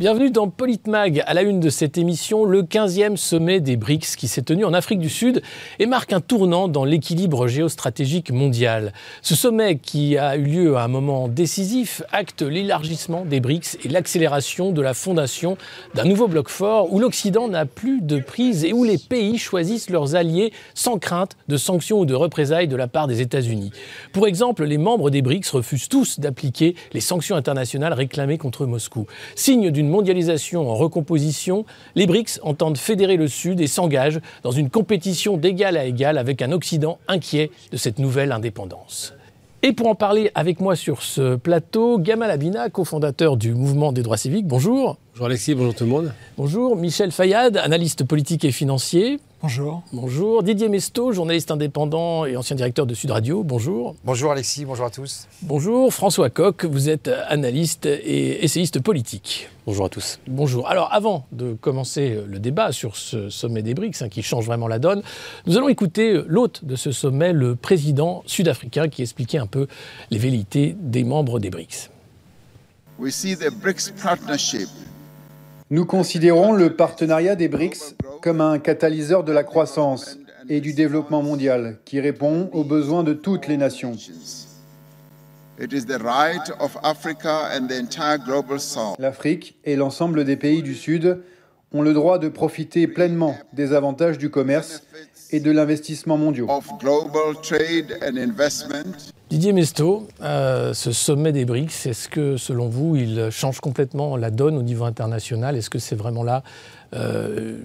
Bienvenue dans Politmag, à la une de cette émission, le 15e sommet des BRICS qui s'est tenu en Afrique du Sud et marque un tournant dans l'équilibre géostratégique mondial. Ce sommet, qui a eu lieu à un moment décisif, acte l'élargissement des BRICS et l'accélération de la fondation d'un nouveau bloc fort où l'Occident n'a plus de prise et où les pays choisissent leurs alliés sans crainte de sanctions ou de représailles de la part des États-Unis. Pour exemple, les membres des BRICS refusent tous d'appliquer les sanctions internationales réclamées contre Moscou. Signe d'une mondialisation en recomposition, les BRICS entendent fédérer le Sud et s'engagent dans une compétition d'égal à égal avec un Occident inquiet de cette nouvelle indépendance. Et pour en parler avec moi sur ce plateau, Gamal Abina, cofondateur du mouvement des droits civiques. Bonjour. Bonjour Alexis, bonjour tout le monde. Bonjour. Michel Fayad, analyste politique et financier. Bonjour. Bonjour. Didier Mesto, journaliste indépendant et ancien directeur de Sud Radio. Bonjour. Bonjour Alexis, bonjour à tous. Bonjour. François Coq, vous êtes analyste et essayiste politique. Bonjour à tous. Bonjour. Alors avant de commencer le débat sur ce sommet des BRICS hein, qui change vraiment la donne, nous allons écouter l'hôte de ce sommet, le président sud-africain, qui expliquait un peu les velléités des membres des BRICS. We see the BRICS partnership nous considérons le partenariat des BRICS comme un catalyseur de la croissance et du développement mondial qui répond aux besoins de toutes les nations. L'Afrique et l'ensemble des pays du Sud ont le droit de profiter pleinement des avantages du commerce et de l'investissement mondiaux. Didier Mesto, euh, ce sommet des BRICS, est-ce que selon vous, il change complètement la donne au niveau international? Est-ce que c'est vraiment là euh,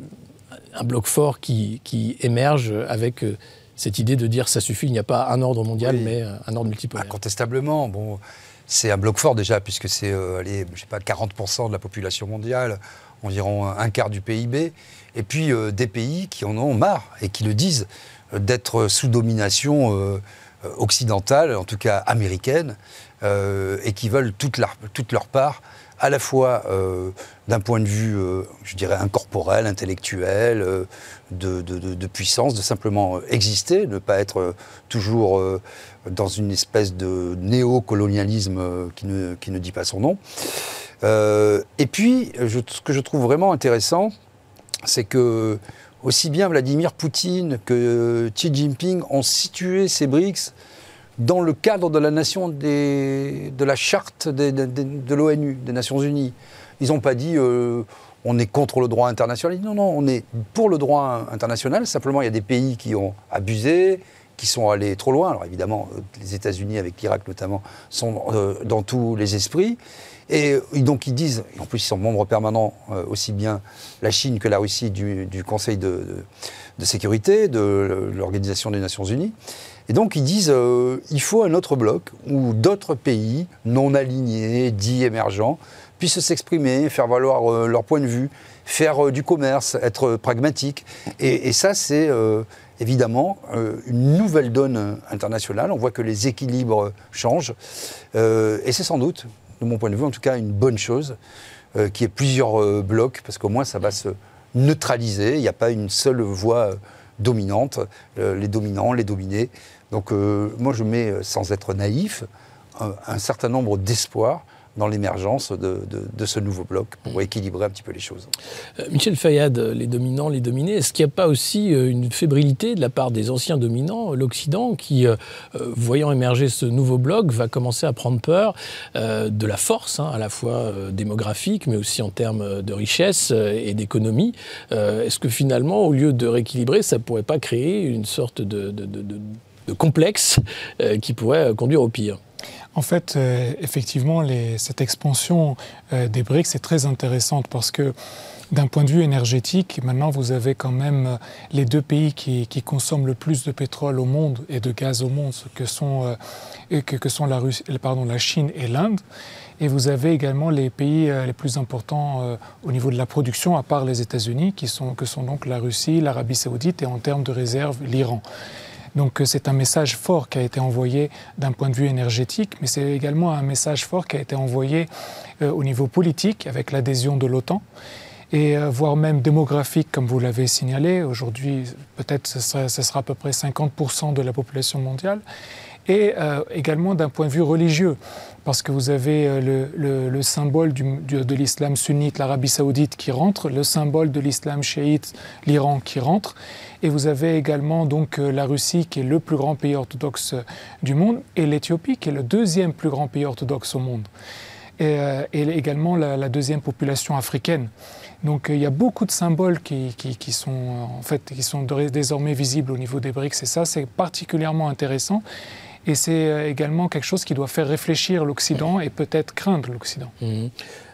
un bloc fort qui, émerge avec euh, cette idée de dire ça suffit, il n'y a pas un ordre mondial, mais un ordre multipolaire Incontestablement, bon, c'est un bloc fort déjà, puisque c'est je sais pas, 40% de la population mondiale, environ un quart du PIB, et puis des pays qui en ont marre et qui le disent d'être sous domination euh, occidentale, en tout cas américaine, euh, et qui veulent toute leur, part, à la fois euh, d'un point de vue, je dirais, incorporel, intellectuel, de, puissance, de simplement exister, ne pas être toujours dans une espèce de néocolonialisme qui ne dit pas son nom. et puis, ce que je trouve vraiment intéressant, c'est que aussi bien Vladimir Poutine que Xi Jinping ont situé ces BRICS dans le cadre de la nation de la charte de l'ONU, des Nations Unies. Ils n'ont pas dit euh, on est contre le droit international. Non, non, on est pour le droit international. Simplement, il y a des pays qui ont abusé, qui sont allés trop loin. Alors évidemment, euh, les États-Unis, avec l'Irak notamment, sont euh, dans tous les esprits. Et donc ils disent, en plus ils sont membres permanents, euh, aussi bien la Chine que la Russie, du, Conseil de, sécurité, de l'Organisation des Nations Unies. Et donc ils disent, euh, il faut un autre bloc où d'autres pays non alignés, dits émergents, puissent s'exprimer, faire valoir euh, leur point de vue, faire du commerce, être pragmatiques. Et, et ça, c'est évidemment une nouvelle donne internationale. On voit que les équilibres changent. et c'est sans doute de mon point de vue, en tout cas, une bonne chose, euh, qui est plusieurs euh, blocs, parce qu'au moins ça va se neutraliser. Il n'y a pas une seule voie euh, dominante, les dominants, les dominés. Donc moi, je mets, sans être naïf, un certain nombre d'espoirs dans l'émergence de, ce nouveau bloc pour mm. équilibrer un petit peu les choses. Euh, Michel Fayad, les dominants, les dominés, est-ce qu'il n'y a pas aussi euh, une fébrilité de la part des anciens dominants, l'Occident, qui, euh, voyant émerger ce nouveau bloc, va commencer à prendre peur de la force, hein, à la fois démographique, mais aussi en termes de richesse et d'économie? Est-ce que finalement, au lieu de rééquilibrer, ça ne pourrait pas créer une sorte de, de complexe qui pourrait conduire au pire? En fait, euh, effectivement, cette expansion euh, des BRICS est très intéressante parce que d'un point de vue énergétique, maintenant vous avez quand même euh, les deux pays qui, consomment le plus de pétrole au monde et de gaz au monde, que sont, que, sont la, pardon, la Chine et l'Inde. Et vous avez également les pays les plus importants au niveau de la production, à part les États-Unis, qui sont, que sont donc la Russie, l'Arabie saoudite et en termes de réserve, l'Iran. Donc euh, c'est un message fort qui a été envoyé d'un point de vue énergétique, mais c'est également un message fort qui a été envoyé euh, au niveau politique avec l'adhésion de l'OTAN et euh, voire même démographique, comme vous l'avez signalé. Aujourd'hui, peut-être ce, sera, à peu près 50% de la population mondiale. Et euh, également d'un point de vue religieux, parce que vous avez euh, le, le, symbole du, de l'islam sunnite, l'Arabie saoudite qui rentre, le symbole de l'islam chiite, l'Iran qui rentre, et vous avez également donc euh, la Russie qui est le plus grand pays orthodoxe du monde, et l'Éthiopie qui est le deuxième plus grand pays orthodoxe au monde, et, et également la, la deuxième population africaine. Donc il y a beaucoup de symboles qui, qui, qui, sont, en fait, qui sont désormais visibles au niveau des BRICS et ça c'est particulièrement intéressant. Et c'est euh, également quelque chose qui doit faire réfléchir l'Occident et peut-être craindre l'Occident. Mmh.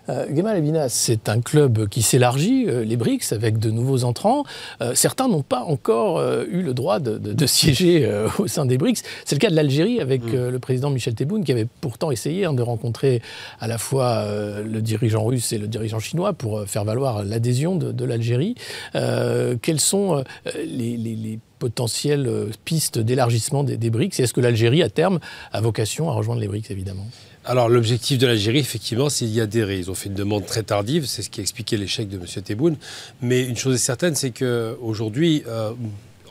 Euh, Gamal Abina, c'est un club qui s'élargit, euh, les BRICS, avec de nouveaux entrants. Euh, certains n'ont pas encore eu le droit de, de, de siéger au sein des BRICS. C'est le cas de l'Algérie avec mmh. le président Michel Tebboune qui avait pourtant essayé hein, de rencontrer à la fois le dirigeant russe et le dirigeant chinois pour faire valoir l'adhésion de, de l'Algérie. quelles sont les, les, les potentielles pistes d'élargissement des, des BRICS? Et est-ce que l'Algérie, à terme, a vocation à rejoindre les BRICS, évidemment? Alors l'objectif de l'Algérie, effectivement, c'est d'y adhérer. Ils ont fait une demande très tardive, c'est ce qui expliquait l'échec de M. Tebboune. Mais une chose est certaine, c'est qu'aujourd'hui, euh,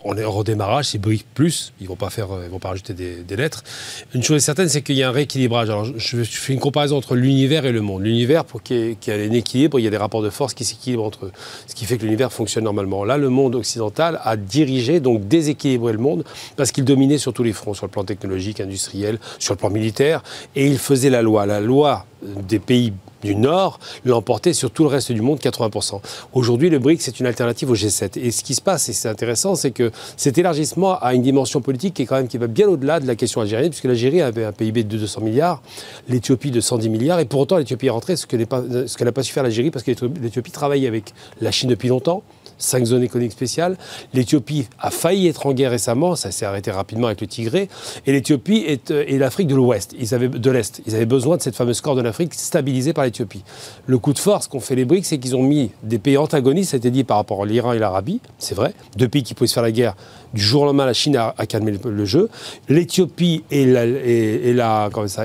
on est en redémarrage, c'est BRIC plus, ils vont pas faire, ils vont pas rajouter des, lettres. Une chose est certaine, c'est qu'il y a un rééquilibrage. Alors, je, fais une comparaison entre l'univers et le monde. L'univers, pour qu'il y, qu y, ait un équilibre, il y a des rapports de force qui s'équilibrent entre eux, ce qui fait que l'univers fonctionne normalement. Là, le monde occidental a dirigé, donc déséquilibré le monde, parce qu'il dominait sur tous les fronts, sur le plan technologique, industriel, sur le plan militaire, et il faisait la loi. La loi des pays du Nord l'emportait sur tout le reste du monde, 80%. Aujourd'hui, le BRICS, c'est une alternative au G7. Et ce qui se passe, et c'est intéressant, c'est que cet élargissement a une dimension politique qui est quand même qui va bien au-delà de la question algérienne, puisque l'Algérie avait un PIB de 200 milliards, l'Éthiopie de 110 milliards, et pour autant l'Éthiopie est rentrée, ce qu'elle n'a pas su faire l'Algérie, parce que l'Éthiopie travaille avec la Chine depuis longtemps cinq zones économiques spéciales. L'Éthiopie a failli être en guerre récemment, ça s'est arrêté rapidement avec le Tigré. Et l'Éthiopie est, euh, l'Afrique de l'Ouest, ils avaient de l'Est. Ils avaient besoin de cette fameuse corps de l'Afrique stabilisée par l'Éthiopie. Le coup de force qu'ont fait les BRICS, c'est qu'ils ont mis des pays antagonistes, c'était dit par rapport à l'Iran et l'Arabie, c'est vrai, deux pays qui pouvaient faire la guerre. Du jour au lendemain, la Chine a, calmé le, le jeu. L'Éthiopie et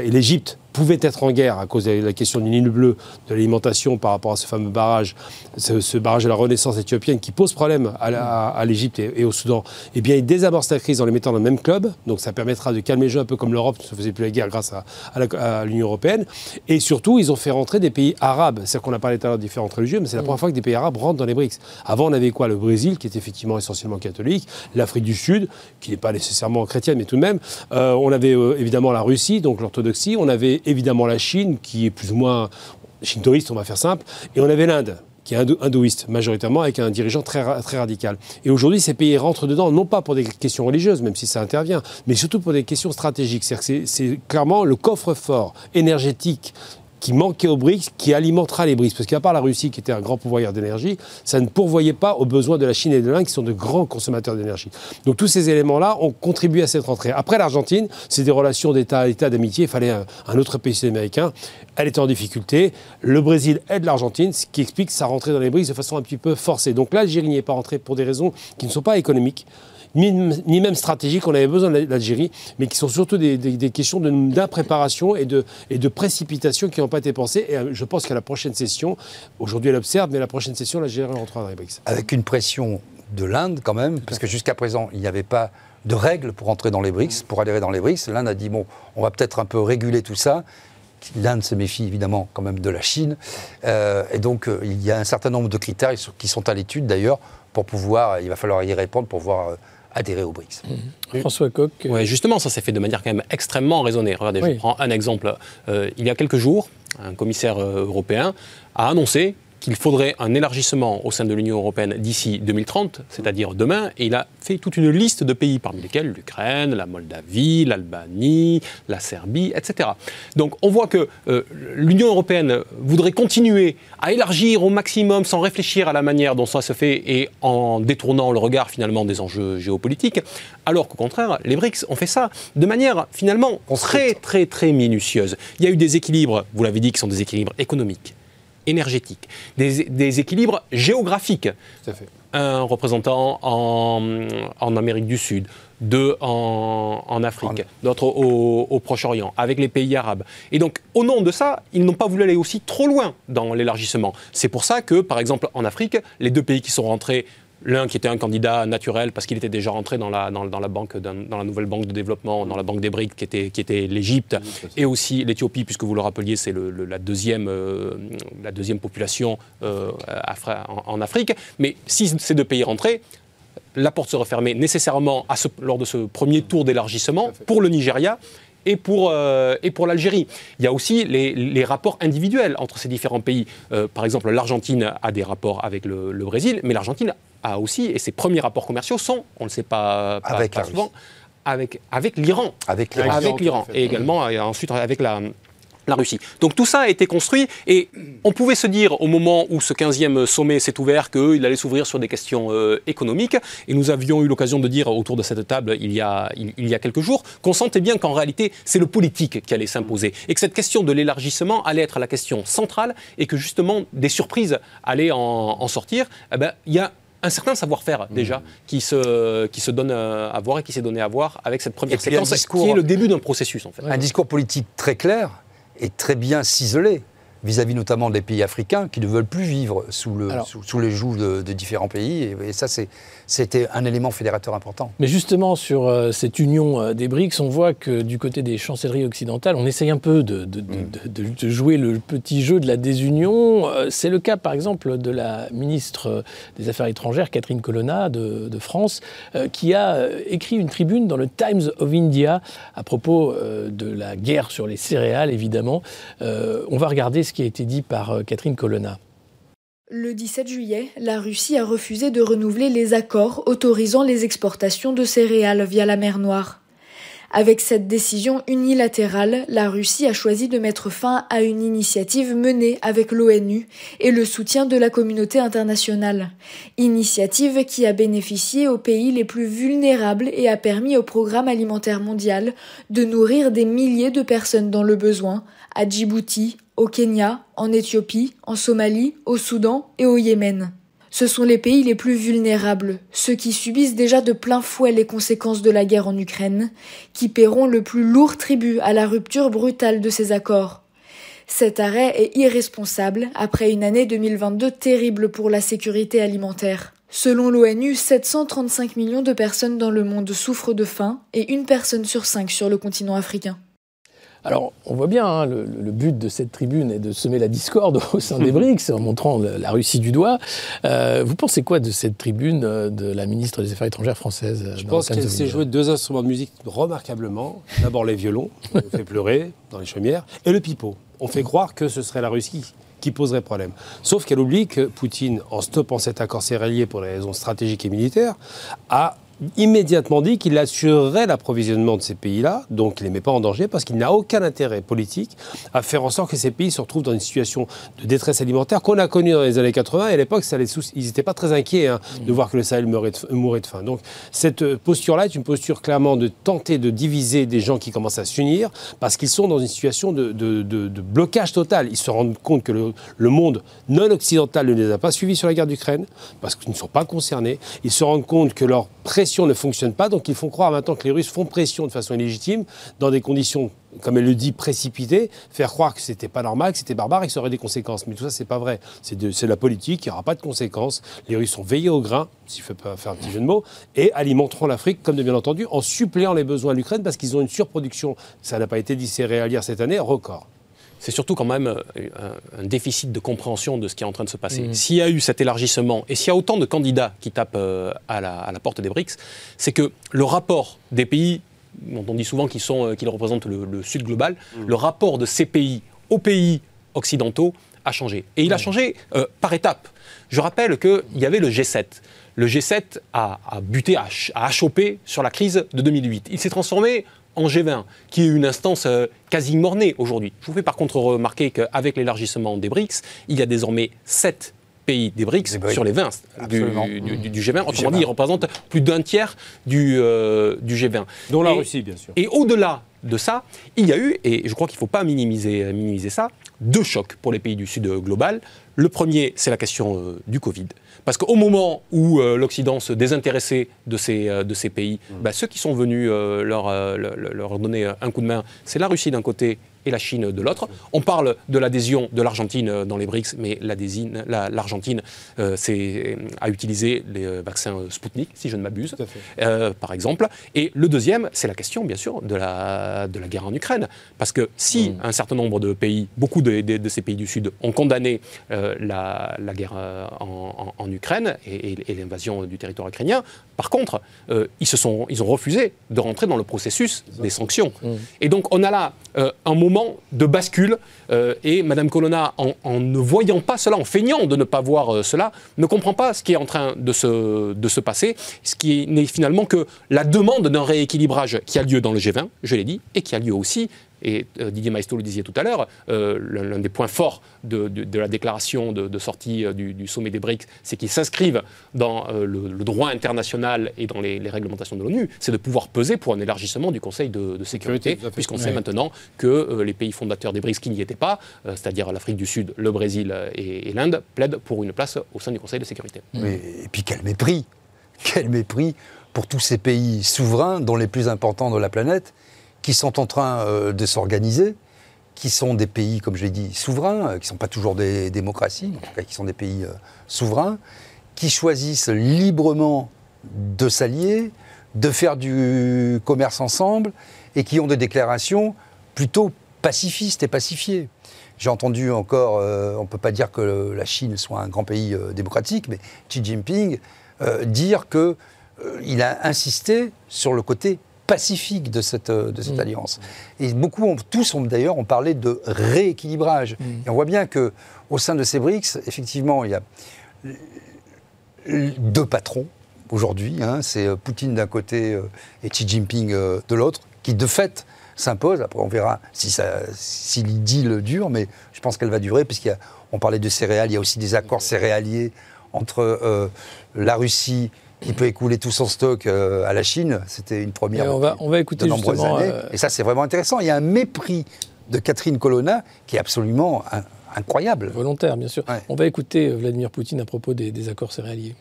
l'Égypte pouvaient être en guerre à cause de la question du Nil bleu, de l'alimentation par rapport à ce fameux barrage, ce, barrage de la Renaissance éthiopienne qui pose problème à, à, à l'Égypte et, au Soudan, eh bien, ils désamorcent la crise en les mettant dans le même club. Donc, ça permettra de calmer le jeu un peu comme l'Europe ne faisait plus la guerre grâce à, l'Union européenne. Et surtout, ils ont fait rentrer des pays arabes. C'est-à-dire qu'on a parlé tout à l'heure de différents religieux, mais c'est la première fois que des pays arabes rentrent dans les BRICS. Avant, on avait quoi? Le Brésil, qui est effectivement essentiellement catholique, l'Afrique du Sud, qui n'est pas nécessairement chrétienne, mais tout de même. Euh, on avait euh, évidemment la Russie, donc l'orthodoxie. On avait évidemment la Chine qui est plus ou moins shintoïste, on va faire simple, et on avait l'Inde qui est hindouiste majoritairement, avec un dirigeant très, très radical. Et aujourd'hui, ces pays rentrent dedans, non pas pour des questions religieuses, même si ça intervient, mais surtout pour des questions stratégiques. C'est clairement le coffre-fort énergétique qui manquait aux BRICS, qui alimentera les BRICS. Parce qu'à part la Russie, qui était un grand pourvoyeur d'énergie, ça ne pourvoyait pas aux besoins de la Chine et de l'Inde, qui sont de grands consommateurs d'énergie. Donc tous ces éléments-là ont contribué à cette rentrée. Après l'Argentine, c'est des relations d'État à État, d'amitié. Il fallait un, autre pays sud-américain. Elle était en difficulté. Le Brésil aide l'Argentine, ce qui explique sa rentrée dans les BRICS de façon un petit peu forcée. Donc l'Algérie n'y est pas rentrée pour des raisons qui ne sont pas économiques ni, même stratégiques, on avait besoin de l'Algérie, mais qui sont surtout des, questions d'impréparation et de, précipitation qui n'ont pas été pensées. Et je pense qu'à la prochaine session, aujourd'hui elle observe, mais la prochaine session, l'Algérie rentrera dans les BRICS. Avec une pression de l'Inde quand même, parce que jusqu'à présent, il n'y avait pas de règles pour entrer dans les BRICS, pour adhérer dans les BRICS. L'Inde a dit, bon, on va peut-être un peu réguler tout ça. L'Inde se méfie évidemment quand même de la Chine. Euh, et donc, euh, il y a un certain nombre de critères qui sont à l'étude d'ailleurs pour pouvoir, il va falloir y répondre pour voir euh, adhérer aux BRICS. Mmh. François Coq. Oui, justement, ça s'est fait de manière quand même extrêmement raisonnée. Regardez, oui. je prends un exemple. Euh, il y a quelques jours, un commissaire euh, européen a annoncé qu'il faudrait un élargissement au sein de l'Union européenne d'ici 2030, c'est-à-dire demain, et il a fait toute une liste de pays, parmi lesquels l'Ukraine, la Moldavie, l'Albanie, la Serbie, etc. Donc on voit que euh, l'Union européenne voudrait continuer à élargir au maximum sans réfléchir à la manière dont ça se fait et en détournant le regard finalement des enjeux géopolitiques, alors qu'au contraire, les BRICS ont fait ça de manière finalement très très très minutieuse. Il y a eu des équilibres, vous l'avez dit, qui sont des équilibres économiques énergétiques, des, des, équilibres géographiques. Un représentant en, en, Amérique du Sud, deux en, en Afrique, d'autres au, au Proche-Orient, avec les pays arabes. Et donc, au nom de ça, ils n'ont pas voulu aller aussi trop loin dans l'élargissement. C'est pour ça que, par exemple, en Afrique, les deux pays qui sont rentrés L'un qui était un candidat naturel parce qu'il était déjà rentré dans la, dans, la banque, dans, la nouvelle banque de développement, dans la banque des BRICS, qui était, qui était l'Égypte, et aussi l'Éthiopie, puisque vous le rappeliez, c'est la, deuxième, la deuxième population en, Afrique. Mais si ces deux pays rentraient, la porte se refermait nécessairement à lors de ce premier tour d'élargissement pour le Nigeria et pour, euh, et pour l'Algérie. Il y a aussi les, rapports individuels entre ces différents pays. Euh, par exemple, l'Argentine a des rapports avec le, Brésil, mais l'Argentine a aussi, et ses premiers rapports commerciaux sont, on ne le sait pas, avec souvent, avec, avec l'Iran. Avec l'Iran. Et également, et ensuite, avec la, la Russie. Donc tout ça a été construit et on pouvait se dire au moment où ce 15e sommet s'est ouvert qu'il allait s'ouvrir sur des questions euh, économiques et nous avions eu l'occasion de dire autour de cette table il y a, il, y a quelques jours qu'on sentait bien qu'en réalité c'est le politique qui allait s'imposer et que cette question de l'élargissement allait être la question centrale et que justement des surprises allaient en, sortir. Eh ben, il y a un certain savoir-faire déjà qui se, qui se donne à voir et qui s'est donné à voir avec cette première séquence qui est le début d'un processus en fait. Un discours politique très clair est très bien ciselé vis-à-vis notamment des pays africains qui ne veulent plus vivre sous, le, sous, les joues de, différents pays. Et, ça, c'était un élément fédérateur important. Mais justement, sur euh, cette union euh, des BRICS, on voit que du côté des chancelleries occidentales, on essaye un peu de, de, mm. jouer le petit jeu de la désunion. Euh, c'est le cas, par exemple, de la ministre des Affaires étrangères, Catherine Colonna, de, France, qui a écrit une tribune dans le Times of India à propos de la guerre sur les céréales, évidemment. on va regarder ce qui a été dit par euh, Catherine Colonna. Le 17 juillet, la Russie a refusé de renouveler les accords autorisant les exportations de céréales via la mer Noire. Avec cette décision unilatérale, la Russie a choisi de mettre fin à une initiative menée avec l'ONU et le soutien de la communauté internationale. Initiative qui a bénéficié aux pays les plus vulnérables et a permis au programme alimentaire mondial de nourrir des milliers de personnes dans le besoin, à Djibouti, au Kenya, en Éthiopie, en Somalie, au Soudan et au Yémen. Ce sont les pays les plus vulnérables, ceux qui subissent déjà de plein fouet les conséquences de la guerre en Ukraine, qui paieront le plus lourd tribut à la rupture brutale de ces accords. Cet arrêt est irresponsable après une année 2022 terrible pour la sécurité alimentaire. Selon l'ONU, 735 millions de personnes dans le monde souffrent de faim et une personne sur cinq sur le continent africain. Alors, on voit bien, hein, le, but de cette tribune est de semer la discorde au sein des BRICS, en montrant la Russie du doigt. Euh, vous pensez quoi de cette tribune euh, de la ministre des Affaires étrangères française euh, Je pense qu'elle s'est jouée deux instruments de musique remarquablement. D'abord les violons, on fait pleurer dans les chaumières, et le pipeau. On fait croire que ce serait la Russie qui poserait problème. Sauf qu'elle oublie que Poutine, en stoppant cet accord céréalier pour des raisons stratégiques et militaires, a immédiatement dit qu'il assurerait l'approvisionnement de ces pays-là, donc il ne les met pas en danger, parce qu'il n'a aucun intérêt politique à faire en sorte que ces pays se retrouvent dans une situation de détresse alimentaire qu'on a connue dans les années 80. Et à l'époque, ils n'étaient pas très inquiets hein, de voir que le Sahel mourait de, faim. Donc cette posture-là est une posture clairement de tenter de diviser des gens qui commencent à s'unir, parce qu'ils sont dans une situation de, blocage total. Ils se rendent compte que le, monde non occidental ne les a pas suivis sur la guerre d'Ukraine, parce qu'ils ne sont pas concernés. Ils se rendent compte que leur pression ne fonctionne pas, donc ils font croire maintenant que les Russes font pression de façon illégitime, dans des conditions, comme elle le dit, précipitées, faire croire que c'était pas normal, que c'était barbare et que ça aurait des conséquences. Mais tout ça, c'est pas vrai. C'est de, la politique, il n'y aura pas de conséquences. Les Russes sont veillés au grain, s'il faut pas faire un petit jeu de mots, et alimenteront l'Afrique, comme de bien entendu, en suppléant les besoins de l'Ukraine, parce qu'ils ont une surproduction, ça n'a pas été dit céréalière cette année, record c'est surtout quand même euh, un, déficit de compréhension de ce qui est en train de se passer. Mmh. S'il y a eu cet élargissement et s'il y a autant de candidats qui tapent euh, à la, porte des BRICS, c'est que le rapport des pays dont on dit souvent qu'ils euh, représentent le, Sud global, mmh. le rapport de ces pays aux pays occidentaux a changé. Et il a changé par étapes. Je rappelle qu'il y avait le G7. Le G7 a, buté, a, a achoppé sur la crise de 2008. Il s'est transformé en G20, qui est une instance euh, quasi mornée aujourd'hui. Je vous fais par contre remarquer qu'avec l'élargissement des BRICS, il y a désormais 7 pays des BRICS sur les 20 du, G20. Autrement dit, ils représentent plus d'un tiers du, euh, du G20. Dont la Russie, bien sûr. Et au-delà de ça, il y a eu, et je crois qu'il ne faut pas minimiser, minimiser ça, deux chocs pour les pays du Sud global. Le premier, c'est la question du Covid. Parce qu'au moment où l'Occident se désintéressait de ces, de ces pays, mmh. bah, ceux qui sont venus leur, leur, donner un coup de main, c'est la Russie d'un côté et la Chine de l'autre. On parle de l'adhésion de l'Argentine dans les BRICS, mais l'Argentine euh, a utilisé les euh, vaccins Sputnik, si je ne m'abuse, euh, par exemple. Et le deuxième, c'est la question, bien sûr, de la, de la guerre en Ukraine. Parce que si mm. un certain nombre de pays, beaucoup de, ces pays du Sud, ont condamné la, guerre en, Ukraine et, l'invasion du territoire ukrainien, par contre, ils, se sont, ils ont refusé de rentrer dans le processus des sanctions. Mm. Et donc, on a là un moment de bascule. Euh, et Mme Colonna, en, ne voyant pas cela, en feignant de ne pas voir euh, cela, ne comprend pas ce qui est en train de se, de se passer, ce qui n'est finalement que la demande d'un rééquilibrage qui a lieu dans le G20, je l'ai dit, et qui a lieu aussi et euh, Didier Maestro le disait tout à l'heure, euh, l'un des points forts de, la déclaration de, sortie euh, du, sommet des BRICS, c'est qu'ils s'inscrivent dans le, droit international et dans les, réglementations de l'ONU, c'est de pouvoir peser pour un élargissement du Conseil de, sécurité, puisqu'on sait maintenant que les pays fondateurs des BRICS qui n'y étaient pas, c'est-à-dire l'Afrique du Sud, le Brésil et, l'Inde, plaident pour une place au sein du Conseil de sécurité. et puis quel mépris Quel mépris pour tous ces pays souverains, dont les plus importants de la planète, qui sont en train euh, de s'organiser, qui sont des pays, comme je l'ai dit, souverains, euh, qui ne sont pas toujours des démocraties, en tout cas qui sont des pays euh, souverains, qui choisissent librement de s'allier, de faire du commerce ensemble, et qui ont des déclarations plutôt pacifistes et pacifiées. J'ai entendu encore, on ne peut pas dire que la Chine soit un grand pays démocratique, mais Xi Jinping dire qu'il a insisté sur le côté pacifique de cette, euh, de cette mm. alliance. Et beaucoup, ont, tous ont d'ailleurs ont parlé de rééquilibrage. Mm. Et on voit bien que au sein de ces BRICS, effectivement, il y a deux patrons aujourd'hui. Hein. c'est euh, Poutine d'un côté euh, et Xi Jinping de l'autre, qui de fait s'impose. Après, on verra si, ça, si l'idylle dure, mais je pense qu'elle va durer, puisqu'on parlait de céréales, il y a aussi des accords céréaliers entre la Russie il peut écouler tout son stock euh, à la Chine. C'était une première. on va, on va écouter de nombreuses années. Euh, Et ça, c'est vraiment intéressant. Il y a un mépris de Catherine Colonna qui est absolument incroyable. Volontaire, bien sûr. On va écouter euh, Vladimir Poutine à propos des, accords céréaliers.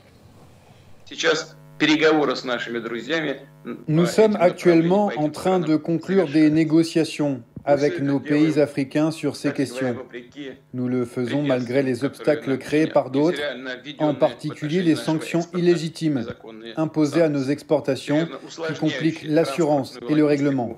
Nous sommes actuellement en train de conclure des négociations avec nos pays africains sur ces questions. Nous le faisons malgré les obstacles créés par d'autres, en particulier les sanctions illégitimes imposées à nos exportations qui compliquent l'assurance et le règlement.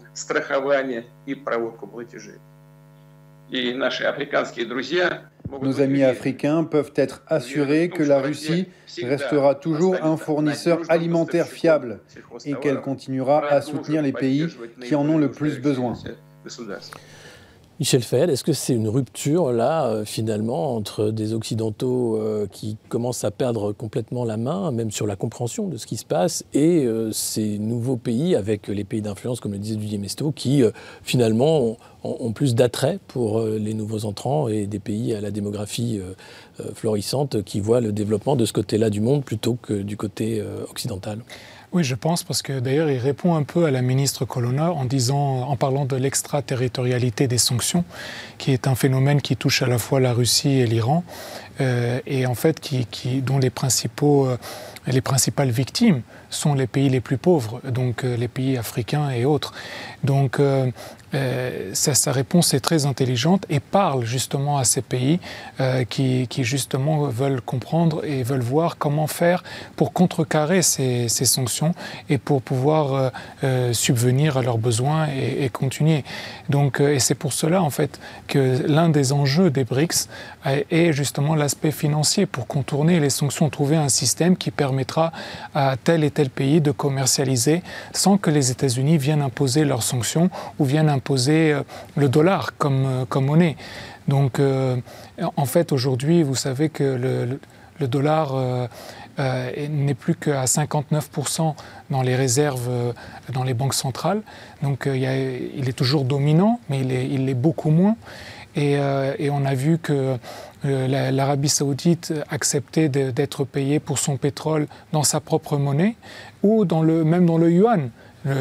Nos amis africains peuvent être assurés que la Russie restera toujours un fournisseur alimentaire fiable et qu'elle continuera à soutenir les pays qui en ont le plus besoin. Michel Fell, est-ce que c'est une rupture là, euh, finalement, entre des Occidentaux euh, qui commencent à perdre complètement la main, même sur la compréhension de ce qui se passe, et euh, ces nouveaux pays, avec les pays d'influence, comme le disait Didier Mesto, qui finalement ont, plus d'attrait pour les nouveaux entrants et des pays à la démographie florissante qui voient le développement de ce côté-là du monde plutôt que du côté occidental? Oui, je pense, parce que d'ailleurs, il répond un peu à la ministre Colonna en, disant, en parlant de l'extraterritorialité des sanctions, qui est un phénomène qui touche à la fois la Russie et l'Iran, euh, et en fait, qui, dont les, principaux, euh, les principales victimes sont les pays les plus pauvres, donc euh, les pays africains et autres. Donc, euh, sa, réponse est très intelligente et parle justement à ces pays euh, qui, justement veulent comprendre et veulent voir comment faire pour contrecarrer ces, sanctions et pour pouvoir euh, subvenir à leurs besoins et, continuer. Donc, et c'est pour cela en fait que l'un des enjeux des BRICS est justement l'aspect financier pour contourner les sanctions, trouver un système qui permettra à tel et tel pays de commercialiser sans que les États-Unis viennent imposer leurs sanctions ou viennent imposer euh, le dollar comme, euh, comme monnaie. Donc, euh, en fait, aujourd'hui, vous savez que le, le, dollar n'est plus qu'à 59% dans les réserves dans les banques centrales. Donc, il, il, est toujours dominant, mais il l'est beaucoup moins. Et, et, on a vu que l'Arabie saoudite acceptait d'être payée pour son pétrole dans sa propre monnaie ou dans le, même dans le yuan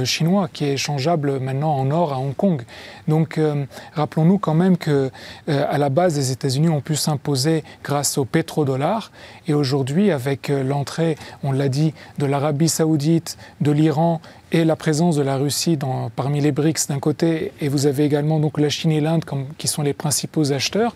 chinois, qui est échangeable maintenant en or à Hong Kong. Donc, rappelons-nous quand même que à la base, les États-Unis ont pu s'imposer grâce au pétrodollar, et aujourd'hui, avec l'entrée, on l'a dit, de l'Arabie saoudite, de l'Iran et la présence de la Russie dans, parmi les BRICS d'un côté, et vous avez également donc la Chine et l'Inde qui sont les principaux acheteurs,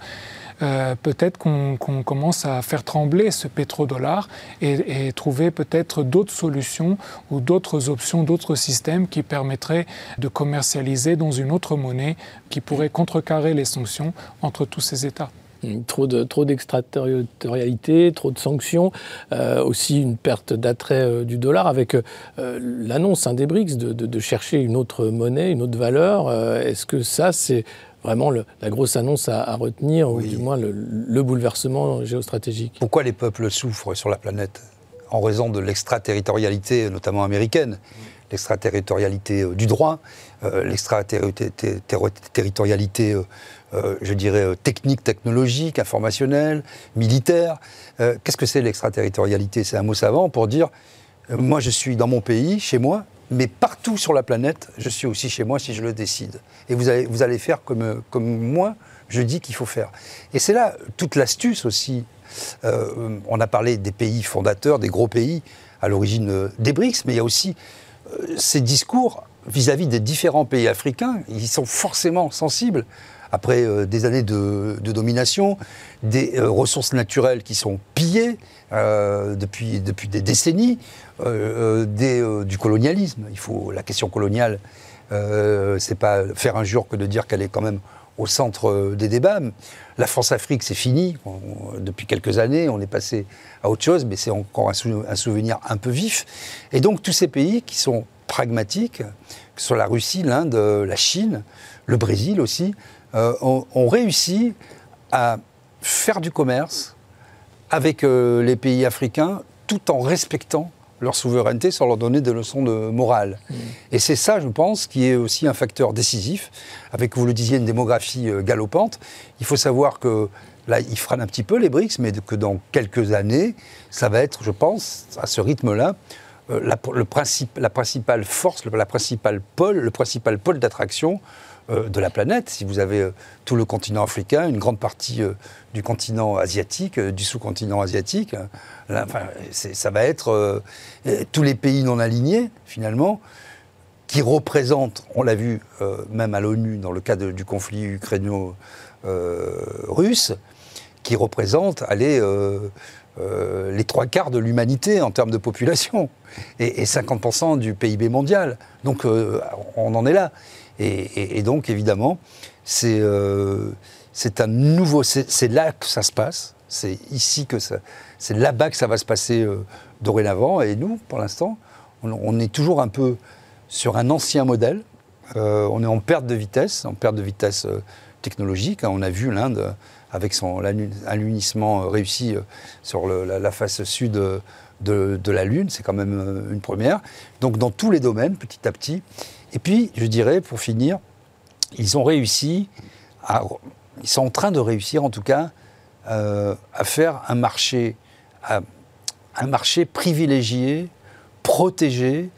euh, peut-être qu'on commence à faire trembler ce pétrodollar et, et trouver peut-être d'autres solutions ou d'autres options, d'autres systèmes qui permettraient de commercialiser dans une autre monnaie qui pourrait contrecarrer les sanctions entre tous ces États. Trop de trop d'extraterritorialité, trop de sanctions, euh, aussi une perte d'attrait euh, du dollar avec l'annonce hein, des BRICS de, chercher une autre monnaie, une autre valeur. Est-ce que ça c'est vraiment le, la grosse annonce à, à retenir, oui. ou du moins le, le, bouleversement géostratégique Pourquoi les peuples souffrent sur la planète En raison de l'extraterritorialité, notamment américaine, l'extraterritorialité du droit, l'extraterritorialité euh, je dirais, euh, technique, technologique, informationnelle, militaire. Euh, Qu'est-ce que c'est l'extraterritorialité? C'est un mot savant pour dire, euh, moi je suis dans mon pays, chez moi, mais partout sur la planète, je suis aussi chez moi si je le décide. Et vous allez, vous allez faire comme, comme moi, je dis qu'il faut faire. Et c'est là toute l'astuce aussi. Euh, on a parlé des pays fondateurs, des gros pays à l'origine des BRICS, mais il y a aussi ces discours vis-à-vis -vis des différents pays africains, ils sont forcément sensibles après euh, des années de, domination, des euh, ressources naturelles qui sont pillées euh, depuis, depuis des décennies, euh, des, euh, du colonialisme. Il faut la question coloniale, c'est pas faire injure que de dire qu'elle est quand même au centre des débats. La France-Afrique, c'est fini. Depuis quelques années, on est passé à autre chose, mais c'est encore un, sou un, souvenir un peu vif. Et donc tous ces pays qui sont pragmatiques, que ce soit la Russie, l'Inde, la Chine, le Brésil aussi, euh, ont, réussi à faire du commerce avec euh, les pays africains tout en respectant leur souveraineté sans leur donner des leçons de morale. Mmh. Et c'est ça, je pense, qui est aussi un facteur décisif, avec, vous le disiez, une démographie euh, galopante. Il faut savoir que là, ils freinent un petit peu les BRICS, mais que dans quelques années, ça va être, je pense, à ce rythme-là, euh, la, le principe, la principale force, la principale pôle, le principal pôle d'attraction de la planète. Si vous avez euh, tout le continent africain, une grande partie euh, du continent asiatique, du sous-continent asiatique, ça va être tous les pays non alignés, finalement, qui représentent, on l'a vu même à l'ONU dans le cas du conflit ukrainien-russe, qui représentent, allez, euh, les trois quarts de l'humanité en termes de population et, et 50% du PIB mondial. Donc euh, on en est là. Et, donc évidemment, c'est euh, un nouveau. C'est là que ça se passe. C'est ici que ça. C'est là-bas que ça va se passer dorénavant. Et nous, pour l'instant, on, on, est toujours un peu sur un ancien modèle. On est en perte de vitesse, en perte de vitesse technologique. On a vu l'Inde avec son alunissement réussi sur le, la, face sud de, de la Lune. C'est quand même une première. Donc dans tous les domaines, petit à petit. Et puis, je dirais, pour finir, ils ont réussi, ils sont en train de réussir en tout cas, euh, à faire un marché, un marché privilégié, protégé,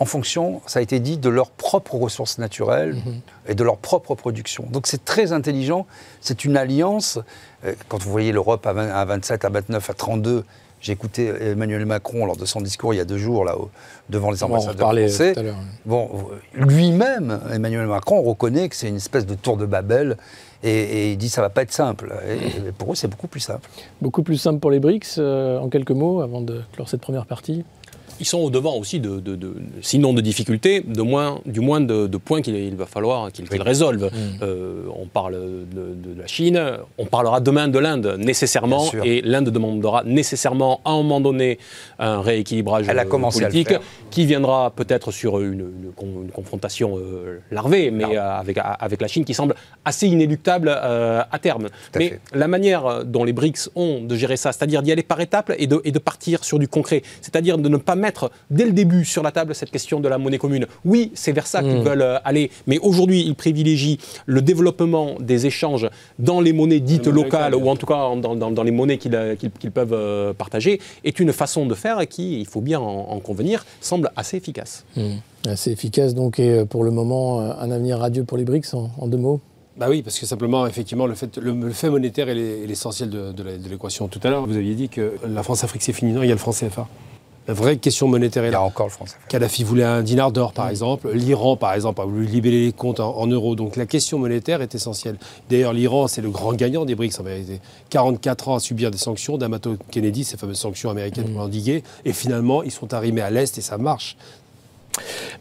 en fonction, ça a été dit, de leurs propres ressources naturelles -hmm. et de leur propre production. Donc c'est très intelligent, c'est une alliance. Euh, quand vous voyez l'Europe à, à 27, à 29, à 32, j'ai écouté Emmanuel Macron lors de son discours il y a deux jours là, devant les ambassadeurs français. Bon, lui-même, Emmanuel Macron reconnaît que c'est une espèce de tour de Babel et, et il dit ça va pas être simple. Et, et pour eux, c'est beaucoup plus simple. Beaucoup plus simple pour les BRICS, euh, en quelques mots, avant de clore cette première partie ils sont au devant aussi de, de, de, sinon de difficultés, de moins, du moins de, de points qu'il il va falloir qu'ils qu résolvent. Mmh. Euh, on parle de, la Chine, on parlera demain de l'Inde nécessairement, et l'Inde demandera nécessairement à un moment donné un rééquilibrage politique qui viendra peut-être sur une, une, une, confrontation euh, larvée, mais euh, avec, avec la Chine qui semble assez inéluctable euh, à terme. Mais la manière dont les BRICS ont de gérer ça, c'est-à-dire d'y aller par étapes et de, et de partir sur du concret, c'est-à-dire de ne pas mettre mettre dès le début sur la table cette question de la monnaie commune. Oui, c'est vers ça qu'ils mm. veulent euh, aller, mais aujourd'hui, ils privilégient le développement des échanges dans les monnaies dites locales, ou en tout cas dans, les monnaies qu'ils peuvent partager, est une façon de faire qui, il faut bien en, convenir, semble assez efficace. Mm. Assez efficace, donc, et pour le moment, un avenir radieux pour les BRICS, en deux mots? Bah oui, parce que simplement, effectivement, le fait, le, fait monétaire est l'essentiel de, de l'équation. Tout à l'heure, vous aviez dit que la France-Afrique, c'est fini. Non, il y a le franc CFA. La vraie question monétaire est là. Il y a encore le franc CFA. Kadhafi voulait un dinar d'or, par exemple. L'Iran, par exemple, a voulu libérer les comptes en, euros. Donc la question monétaire est essentielle. D'ailleurs, l'Iran, c'est le grand gagnant des BRICS en vérité. 44 ans à subir des sanctions d'Amato Kennedy, ces fameuses sanctions américaines pour l'endiguer. Et finalement, ils sont arrimés à l'Est et ça marche.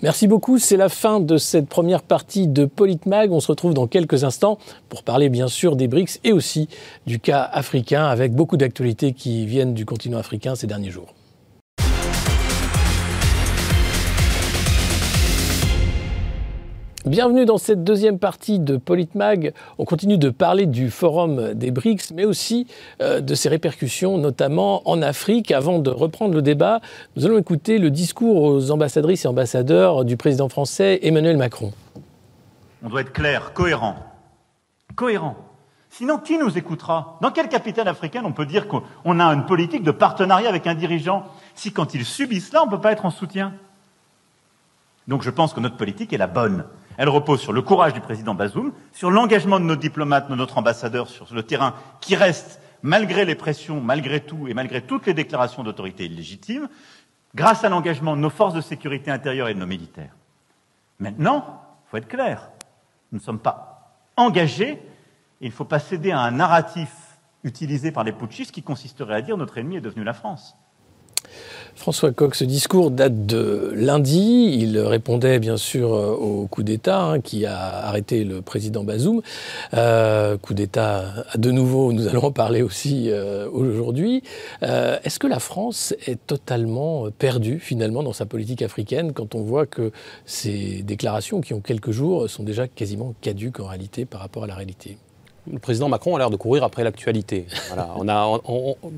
Merci beaucoup. C'est la fin de cette première partie de Politmag. On se retrouve dans quelques instants pour parler bien sûr des BRICS et aussi du cas africain avec beaucoup d'actualités qui viennent du continent africain ces derniers jours. Bienvenue dans cette deuxième partie de Politmag. On continue de parler du forum des BRICS, mais aussi euh, de ses répercussions, notamment en Afrique. Avant de reprendre le débat, nous allons écouter le discours aux ambassadrices et ambassadeurs du président français Emmanuel Macron. On doit être clair, cohérent. Cohérent. Sinon, qui nous écoutera? Dans quelle capitale africaine on peut dire qu'on a une politique de partenariat avec un dirigeant? Si quand ils subissent cela, on ne peut pas être en soutien Donc je pense que notre politique est la bonne. Elle repose sur le courage du président Bazoum, sur l'engagement de nos diplomates, de notre ambassadeur sur le terrain, qui reste, malgré les pressions, malgré tout et malgré toutes les déclarations d'autorité illégitime, grâce à l'engagement de nos forces de sécurité intérieure et de nos militaires. Maintenant, il faut être clair, nous ne sommes pas engagés, et il ne faut pas céder à un narratif utilisé par les putschistes qui consisterait à dire notre ennemi est devenu la France. François Coq, ce discours date de lundi. Il répondait bien sûr euh, au coup d'État hein, qui a arrêté le président Bazoum. Euh, coup d'État de nouveau, nous allons en parler aussi euh, aujourd'hui. Est-ce que la France est totalement perdue finalement dans sa politique africaine quand on voit que ces déclarations qui ont quelques jours sont déjà quasiment caduques en réalité par rapport à la réalité? Le président Macron a l'air de courir après l'actualité. on a,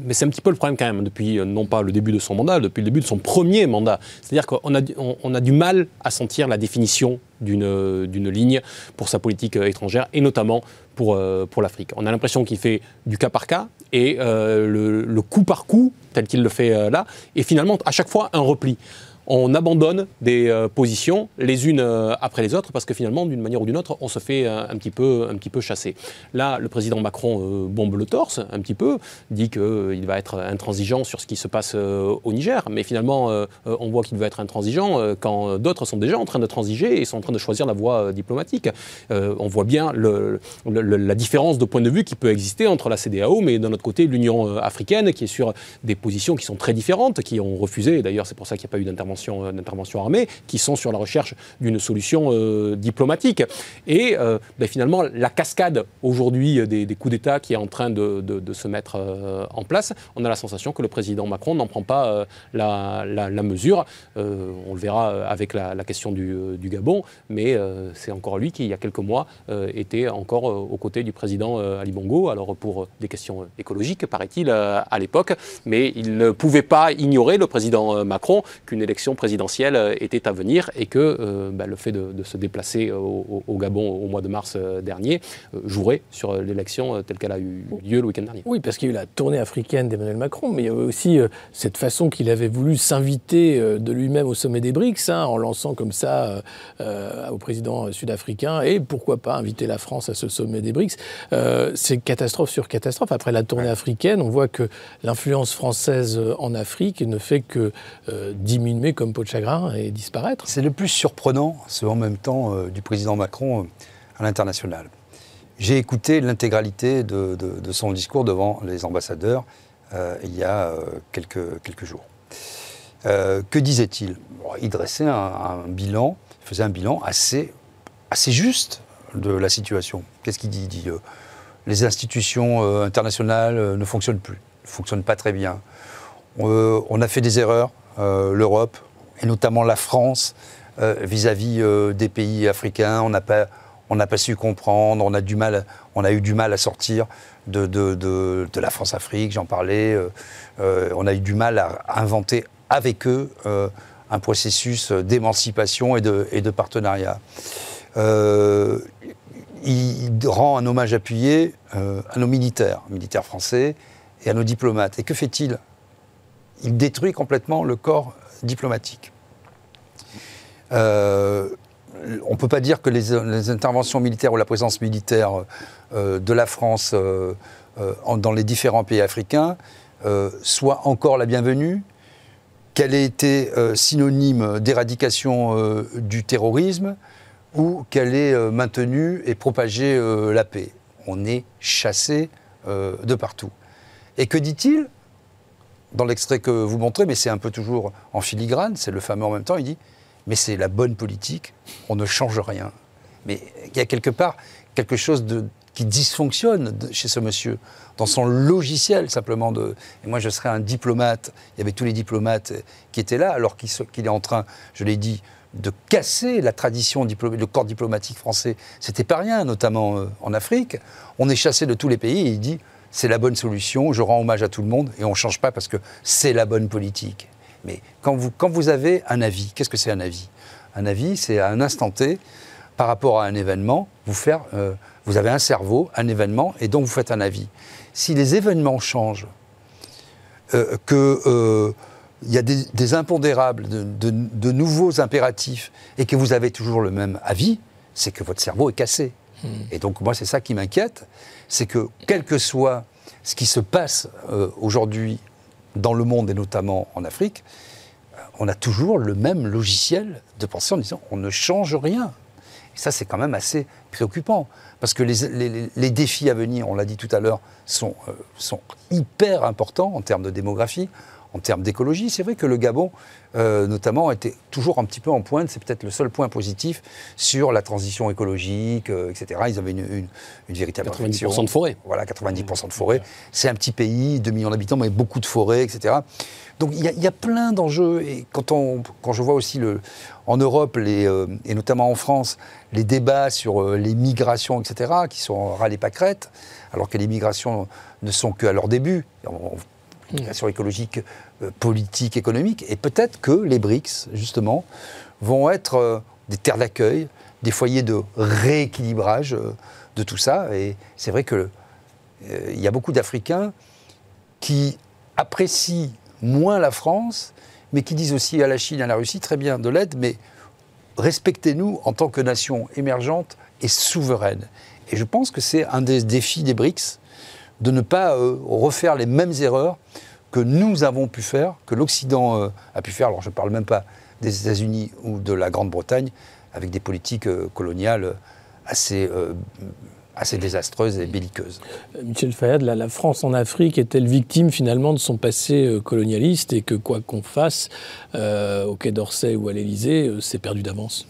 mais c'est un petit peu le problème quand même, depuis euh, non pas le début de son mandat, depuis le début de son premier mandat. C'est-à-dire qu'on a, on, a du mal à sentir la définition d'une ligne pour sa politique euh, étrangère, et notamment pour, euh, pour l'Afrique. On a l'impression qu'il fait du cas par cas, et le, le, coup par coup, tel qu'il le fait là, et finalement à chaque fois un repli on abandonne des euh, positions les unes euh, après les autres parce que finalement, d'une manière ou d'une autre, on se fait euh, un, petit peu, un petit peu chasser. Là, le président Macron bombe le torse un petit peu, dit qu'il va être intransigeant sur ce qui se passe au Niger, mais finalement, on voit qu'il va être intransigeant quand d'autres sont déjà en train de transiger et sont en train de choisir la voie diplomatique. on voit bien la différence de point de vue qui peut exister entre la CDAO, mais d'un autre côté, l'Union africaine, qui est sur des positions qui sont très différentes, qui ont refusé, d'ailleurs c'est pour ça qu'il n'y a pas eu d'intervention euh, d'intervention armée, qui sont sur la recherche d'une solution euh, diplomatique. Et euh, ben, finalement, la cascade aujourd'hui des, coups d'État qui est en train de, se mettre en place, on a la sensation que le président Macron n'en prend pas la, mesure. on le verra avec la, question du, Gabon, mais c'est encore lui qui, il y a quelques mois, était encore aux côtés du président Ali Bongo, alors pour des questions écologiques, paraît-il, à l'époque, mais il ne pouvait pas ignorer, le président Macron, qu'une élection présidentielle euh, était à venir et que euh, bah, le fait de, se déplacer au, Gabon au mois de mars euh, dernier jouerait sur l'élection telle qu'elle a eu lieu le week-end dernier. Oui, parce qu'il y a eu la tournée africaine d'Emmanuel Macron, mais il y a aussi cette façon qu'il avait voulu s'inviter de lui-même au sommet des BRICS, hein, en lançant comme ça au président sud-africain, et pourquoi pas inviter la France à ce sommet des BRICS. C'est catastrophe sur catastrophe. Après la tournée africaine, on voit que l'influence française en Afrique ne fait que diminuer comme peau de chagrin et disparaître. C'est le plus surprenant, ce en même temps euh, du président Macron euh, à l'international. J'ai écouté l'intégralité de, son discours devant les ambassadeurs euh, il y a quelques, jours. que disait-il? Il dressait un, bilan, il faisait un bilan assez, assez juste de la situation. Qu'est-ce qu'il dit? Il dit les institutions internationales ne fonctionnent plus, ne fonctionnent pas très bien. on a fait des erreurs, l'Europe, et notamment la France, euh, vis-à-vis euh, des pays africains. On n'a pas, pas su comprendre, on a, du mal, on a eu du mal à sortir de, de, de, la France-Afrique, j'en parlais. Euh, on a eu du mal à inventer avec eux un processus d'émancipation et et de partenariat. il rend un hommage appuyé à nos militaires, militaires français, et à nos diplomates. Et que fait-il? Il détruit complètement le corps diplomatique. Euh, on ne peut pas dire que les, interventions militaires ou la présence militaire euh, de la France euh, dans les différents pays africains soit encore la bienvenue, qu'elle ait été synonyme d'éradication du terrorisme ou qu'elle ait maintenu et propagé la paix. On est chassé de partout. Et que dit-il? Dans l'extrait que vous montrez, mais c'est un peu toujours en filigrane, c'est le fameux en même temps, il dit Mais c'est la bonne politique, on ne change rien. Mais il y a quelque part quelque chose qui dysfonctionne chez ce monsieur, dans son logiciel simplement. Et moi, je serais un diplomate, il y avait tous les diplomates qui étaient là, alors qu'il est en train, je l'ai dit, de casser la tradition, le corps diplomatique français. C'était pas rien, notamment euh, en Afrique. On est chassé de tous les pays et il dit c'est la bonne solution, je rends hommage à tout le monde et on ne change pas parce que c'est la bonne politique. Mais quand vous, quand vous avez un avis, qu'est-ce que c'est un avis? Un avis, c'est à un instant T, par rapport à un événement, vous, faire, euh, vous avez un cerveau, un événement, et donc vous faites un avis. Si les événements changent, euh, qu'il euh, y a des, impondérables, de, nouveaux impératifs, et que vous avez toujours le même avis, c'est que votre cerveau est cassé. Et donc moi, c'est ça qui m'inquiète c'est que quel que soit ce qui se passe euh, aujourd'hui dans le monde et notamment en Afrique, euh, on a toujours le même logiciel de pensée en disant on ne change rien. Et ça, c'est quand même assez préoccupant. Parce que les, défis à venir, on l'a dit tout à l'heure, sont, euh, sont hyper importants en termes de démographie, en termes d'écologie. C'est vrai que le Gabon, euh, notamment, était toujours un petit peu en pointe. C'est peut-être le seul point positif sur la transition écologique, euh, etc. Ils avaient une, une, une véritable 90% de forêt. Voilà, 90% de forêt. C'est un petit pays, 2 millions d'habitants, mais beaucoup de forêts, etc. Donc il y, a plein d'enjeux. Et quand, on, quand je vois aussi le, en Europe, les, euh, et notamment en France, les débats sur les migrations, etc., qui sont râlés pâquerettes, alors que les migrations ne sont qu'à leur début question écologique, euh, politique, économique. Et peut-être que les BRICS, justement, vont être euh, des terres d'accueil, des foyers de rééquilibrage euh, de tout ça. Et c'est vrai qu'il il y a beaucoup d'Africains qui apprécient moins la France, mais qui disent aussi à la Chine, à la Russie, très bien de l'aide, mais respectez-nous en tant que nation émergente et souveraine. Et je pense que c'est un des défis des BRICS, de ne pas euh, refaire les mêmes erreurs que nous avons pu faire, que l'Occident euh, a pu faire. Alors je ne parle même pas des États-Unis ou de la Grande-Bretagne, avec des politiques euh, coloniales assez, désastreuses et belliqueuses. Michel Fayad, la, la, France en Afrique est-elle victime finalement de son passé colonialiste et que quoi qu'on fasse au Quai d'Orsay ou à l'Élysée, c'est perdu d'avance?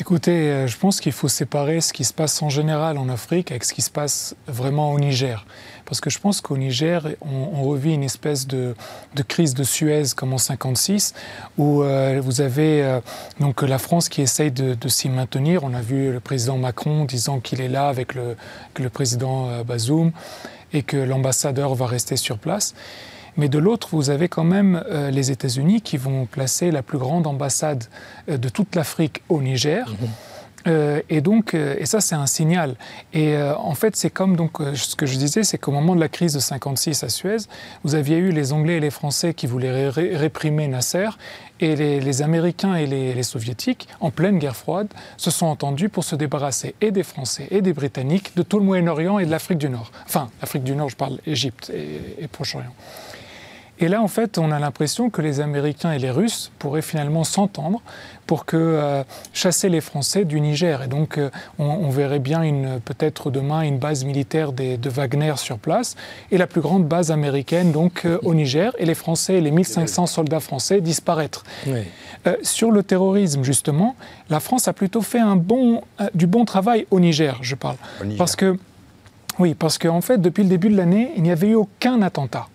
Écoutez, euh, je pense qu'il faut séparer ce qui se passe en général en Afrique avec ce qui se passe vraiment au Niger. Parce que je pense qu'au Niger, on, revit une espèce de, crise de Suez comme en 56, où euh, vous avez euh, donc la France qui essaye de, s'y maintenir. On a vu le président Macron disant qu'il est là avec le, le président Bazoum et que l'ambassadeur va rester sur place. Mais de l'autre, vous avez quand même euh, les États-Unis qui vont placer la plus grande ambassade euh, de toute l'Afrique au Niger. Mhm. Euh, et donc, et ça c'est un signal. Et en fait, c'est comme donc ce que je disais, c'est qu'au moment de la crise de 56 à Suez, vous aviez eu les Anglais et les Français qui voulaient réprimer Nasser, et les, Américains et les, les, Soviétiques, en pleine guerre froide, se sont entendus pour se débarrasser et des Français et des Britanniques, de tout le Moyen-Orient et de l'Afrique du Nord. Enfin, l'Afrique du Nord, je parle Égypte et, et Proche-Orient. Et là, en fait, on a l'impression que les Américains et les Russes pourraient finalement s'entendre pour que euh, chasser les Français du Niger. Et donc, euh, on, verrait bien peut-être demain une base militaire de Wagner sur place et la plus grande base américaine donc euh, au Niger et les Français, et les 1500 soldats français disparaître. sur le terrorisme, justement, la France a plutôt fait un bon, du bon travail au Niger, je parle, parce que oui, parce qu'en fait, depuis le début de l'année, il n'y avait eu aucun attentat.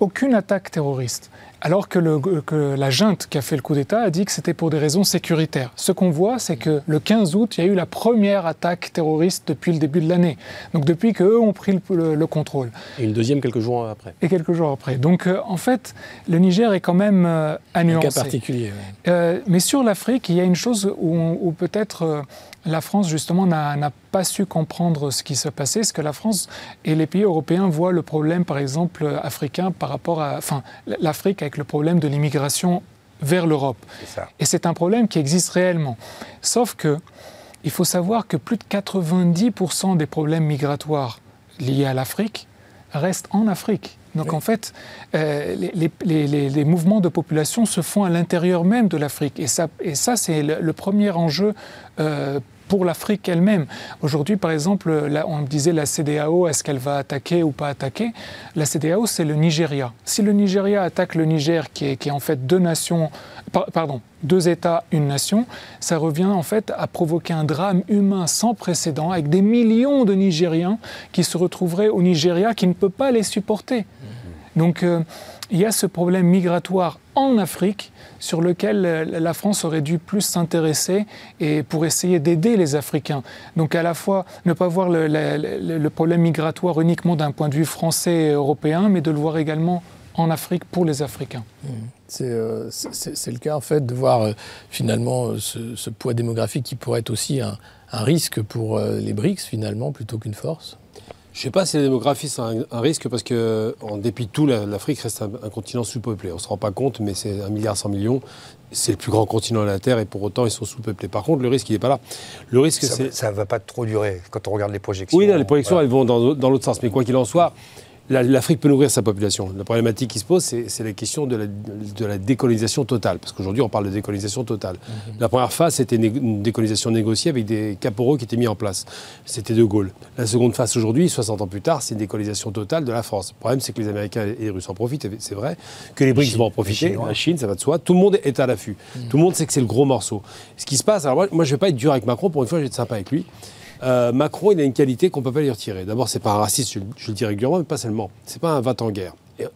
Aucune attaque terroriste. Alors que, la junte qui a fait le coup d'État a dit que c'était pour des raisons sécuritaires. Ce qu'on voit, c'est que le 15 août, il y a eu la première attaque terroriste depuis le début de l'année. Donc depuis qu'eux ont pris le, contrôle. Et une deuxième quelques jours après. Et quelques jours après. Donc euh, en fait, le Niger est quand même euh, à nuancer. Un cas particulier. Euh, mais sur l'Afrique, il y a une chose où, peut-être la France, justement, n'a pas su comprendre ce qui se passait, c'est que la France et les pays européens voient le problème, par exemple, africain par rapport à. Enfin, l'Afrique avec le problème de l'immigration vers l'Europe? Et c'est un problème qui existe réellement. Sauf que, il faut savoir que plus de 90% des problèmes migratoires liés à l'Afrique restent en Afrique. Donc en fait, euh, les, mouvements de population se font à l'intérieur même de l'Afrique. Et ça, et ça c'est le, premier enjeu euh, pour l'Afrique elle-même. Aujourd'hui, par exemple, on disait la CDAO, est-ce qu'elle va attaquer ou pas attaquer? La CDAO, c'est le Nigeria. Si le Nigeria attaque le Niger, qui est, qui est en fait deux nations, pardon, deux États, une nation, ça revient en fait à provoquer un drame humain sans précédent avec des millions de Nigériens qui se retrouveraient au Nigeria qui ne peut pas les supporter. Donc euh, il y a ce problème migratoire en Afrique sur lequel euh, la France aurait dû plus s'intéresser et pour essayer d'aider les Africains. Donc à la fois ne pas voir le, problème migratoire uniquement d'un point de vue français et européen, mais de le voir également en Afrique pour les Africains. Mmh. Euh, c'est le cas en fait de voir finalement ce, poids démographique qui pourrait être aussi un risque pour les BRICS finalement plutôt qu'une force. Je ne sais pas si la démographie c'est un, risque parce que, en dépit de tout, l'Afrique reste un, continent sous-peuplé. On ne se rend pas compte, mais c'est un milliard 100 millions. C'est le plus grand continent de la Terre et pour autant ils sont sous-peuplés. Par contre, le risque il n'est pas là. Le risque ça ne va pas trop durer quand on regarde les projections. Oui, les projections elles vont dans, dans l'autre sens. Mais quoi qu'il en soit, L'Afrique peut nourrir sa population. La problématique qui se pose, c'est la question de la, décolonisation totale. Parce qu'aujourd'hui, on parle de décolonisation totale. Mhm. La première phase, c'était une décolonisation négociée avec des caporaux qui étaient mis en place. C'était De Gaulle. La seconde phase, aujourd'hui, 60 ans plus tard, c'est une décolonisation totale de la France. Le problème, c'est que les Américains et les Russes en profitent, c'est vrai. Que les BRICS vont en profiter. La Chine, ça va de soi. Tout le monde est à l'affût. Mhm. Tout le monde sait que c'est le gros morceau. Ce qui se passe, alors moi, je ne vais pas être dur avec Macron. Pour une fois, je vais être sympa avec lui. Euh, Macron, il a une qualité qu'on ne peut pas lui retirer. D'abord, c'est pas un raciste, je, le dis régulièrement, mais pas seulement. C'est pas un va en guerre.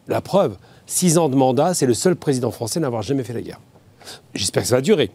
la preuve, six ans de mandat, c'est le seul président français à n'avoir jamais fait la guerre. J'espère que ça va durer.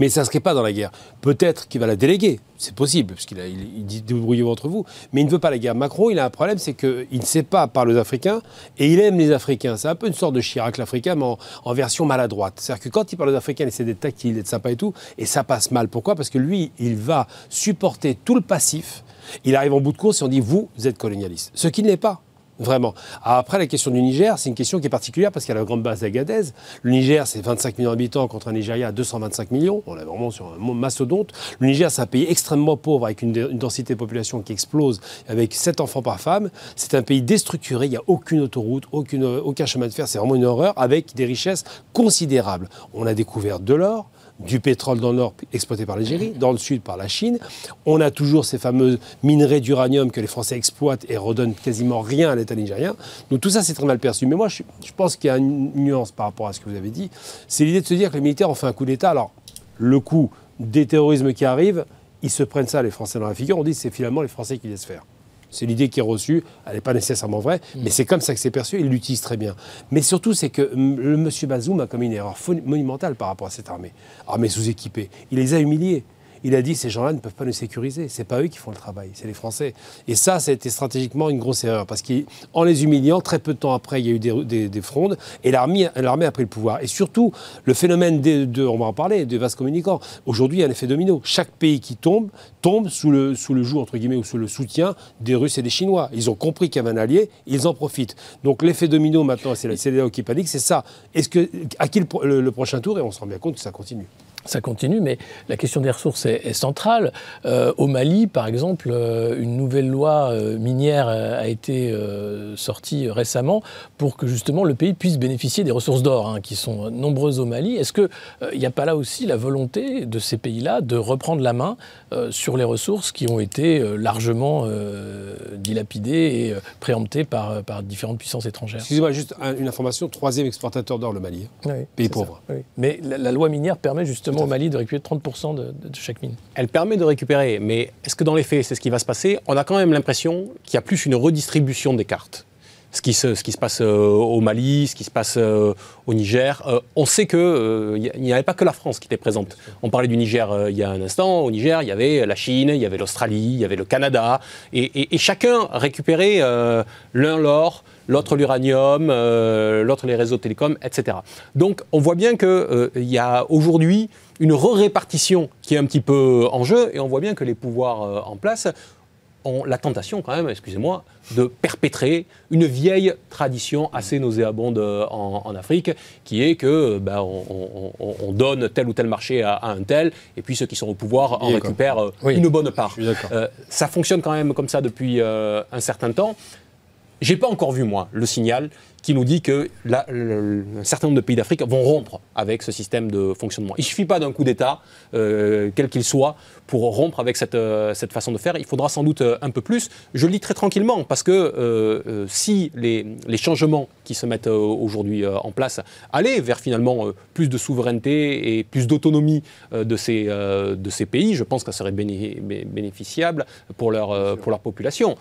Mais ça ne serait pas dans la guerre. Peut-être qu'il va la déléguer, c'est possible, parce qu'il il, dit débrouillez-vous entre vous, mais il ne veut pas la guerre. Macron, il a un problème, c'est qu'il ne sait pas parler aux Africains et il aime les Africains. C'est un peu une sorte de Chirac l'Africain, mais en, version maladroite. C'est-à-dire que quand il parle aux Africains, il essaie d'être tactile, d'être sympa et tout, et ça passe mal. Pourquoi? Parce que lui, il va supporter tout le passif. Il arrive en bout de course et on dit vous, vous êtes colonialiste. Ce qui ne l'est pas. Vraiment. après, la question du Niger, c'est une question qui est particulière parce qu'il y a la grande base d'Agadez. Le Niger, c'est 25 millions d'habitants contre un Nigeria à 225 millions. On est vraiment sur un mastodonte. Le Niger, c'est un pays extrêmement pauvre avec une, densité de population qui explose, avec 7 enfants par femme. C'est un pays déstructuré. Il n'y a aucune autoroute, aucune, aucun chemin de fer. C'est vraiment une horreur avec des richesses considérables. On a découvert de l'or, du pétrole dans le nord exploité par l'Algérie, dans le sud par la Chine. On a toujours ces fameux minerais d'uranium que les Français exploitent et redonnent quasiment rien à l'État nigérien. Donc tout ça, c'est très mal perçu. Mais moi, je, pense qu'il y a une nuance par rapport à ce que vous avez dit. C'est l'idée de se dire que les militaires ont fait un coup d'État. Alors, le coup des terrorismes qui arrivent, ils se prennent ça, les Français, dans la figure. On dit que c'est finalement les Français qui laissent faire. C'est l'idée qui est reçue, elle n'est pas nécessairement vraie, mm. mais c'est comme ça que c'est perçu, il l'utilise très bien. Mais surtout, c'est que le M. Bazoum a commis une erreur monumentale par rapport à cette armée, armée sous-équipée. Il les a humiliés il a dit ces gens-là ne peuvent pas nous sécuriser. C'est pas eux qui font le travail, c'est les Français. Et ça, été stratégiquement une grosse erreur parce qu'en les humiliant, très peu de temps après, il y a eu des, frondes et l'armée, a pris le pouvoir. Et surtout, le phénomène de, on va en parler, des vases communicants. Aujourd'hui, il y a un effet domino. Chaque pays qui tombe tombe sous le, sous le joug entre guillemets ou sous le soutien des Russes et des Chinois. Ils ont compris qu'il y avait un allié, ils en profitent. Donc l'effet domino maintenant, c'est la CDAO qui panique, c'est ça. Est-ce que à qui le prochain tour Et on se rend bien compte que ça continue ça continue, mais la question des ressources est, centrale. Euh, au Mali, par exemple, euh, une nouvelle loi euh, minière a été sortie récemment pour que justement le pays puisse bénéficier des ressources d'or, hein, qui sont nombreuses au Mali. Est-ce qu'il n'y a pas là aussi la volonté de ces pays-là de reprendre la main sur les ressources qui ont été largement dilapidées et préemptées par, par différentes puissances étrangères? Excusez-moi, juste une information, troisième exportateur d'or, le Mali, hein. pays pauvre. Mais la loi minière permet justement au Mali de récupérer 30% de, chaque mine. Elle permet de récupérer, mais est-ce que dans les faits, c'est ce qui va se passer? On a quand même l'impression qu'il y a plus une redistribution des cartes. ce qui se, ce qui se passe au Mali, ce qui se passe au Niger. on sait qu'il n'y avait pas que la France qui était présente. On parlait du Niger il y a un instant. Au Niger, il y avait la Chine, il y avait l'Australie, il y avait le Canada. Et, et chacun récupérait l'un l'or, l'autre l'uranium, euh, l'autre les réseaux télécoms, etc. Donc on voit bien qu'il euh, y a aujourd'hui une re-répartition qui est un petit peu en jeu, et on voit bien que les pouvoirs euh, en place ont la tentation quand même, excusez-moi, de perpétrer une vieille tradition assez nauséabonde en, Afrique, qui est que ben, on, donne tel ou tel marché à, un tel, et puis ceux qui sont au pouvoir en récupèrent une bonne part. ça fonctionne quand même comme ça depuis un certain temps. J'ai pas encore vu, moi, le signal qui nous dit que un certain nombre de pays d'Afrique vont rompre avec ce système de fonctionnement. Il ne suffit pas d'un coup d'État, euh, quel qu'il soit, pour rompre avec cette, euh, cette, façon de faire. Il faudra sans doute euh, un peu plus. Je le lis très tranquillement, parce que si les, les, changements qui se mettent aujourd'hui en place allaient vers finalement plus de souveraineté et plus d'autonomie de, ces, de ces pays, je pense que ça serait bénéficiable pour leur, pour leur population.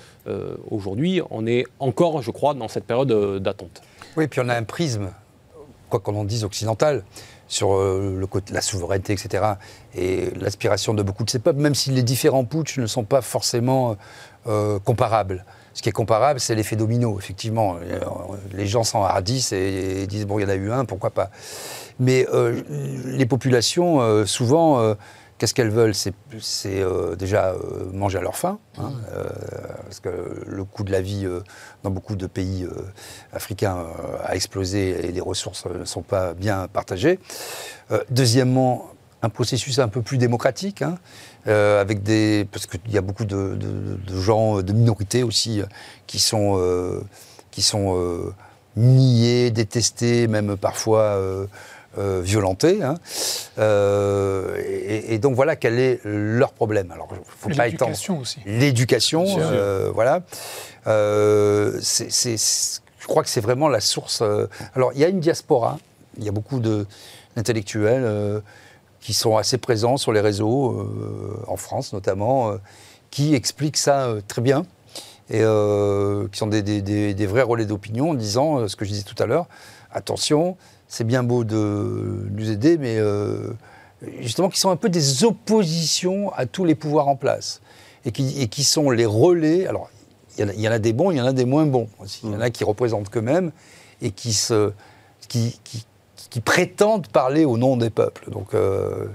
aujourd'hui, on est encore, je crois, dans cette période d'attente. Oui, puis on a un prisme, quoi qu'on en dise, occidental sur euh, la souveraineté, etc. Et l'aspiration de beaucoup de ces peuples, même si les différents putsch ne sont pas forcément euh, comparables. Ce qui est comparable, c'est l'effet domino, effectivement. Euh, les gens s'enhardissent et, et, disent, bon, il y en a eu un, pourquoi pas? Mais les populations, souvent, Qu'est-ce qu'elles veulent C'est euh, déjà euh, manger à leur faim, hein, mmh. euh, parce que le coût de la vie dans beaucoup de pays africains a explosé et les ressources ne sont pas bien partagées. deuxièmement, un processus un peu plus démocratique, hein, avec des, parce qu'il y a beaucoup de, gens, de minorités aussi, qui sont, qui sont niés, détestés, même parfois euh, violentés. Hein. Euh, et, donc voilà quel est leur problème. Alors, faut pas L'éducation aussi. L'éducation, euh, voilà. c'est, je crois que c'est vraiment la source. alors, il y a une diaspora. Il y a beaucoup d'intellectuels qui sont assez présents sur les réseaux, en France notamment, qui expliquent ça très bien et qui sont des, des vrais relais d'opinion en disant ce que je disais tout à l'heure. Attention, c'est bien beau de nous aider, mais euh, justement qui sont un peu des oppositions à tous les pouvoirs en place. Et qui, et qui sont les relais. Alors, il y, en a des bons, il y en a des moins bons. Il y en a qui représentent qu'eux-mêmes et qui, se, qui, qui, qui prétendent parler au nom des peuples. Donc euh,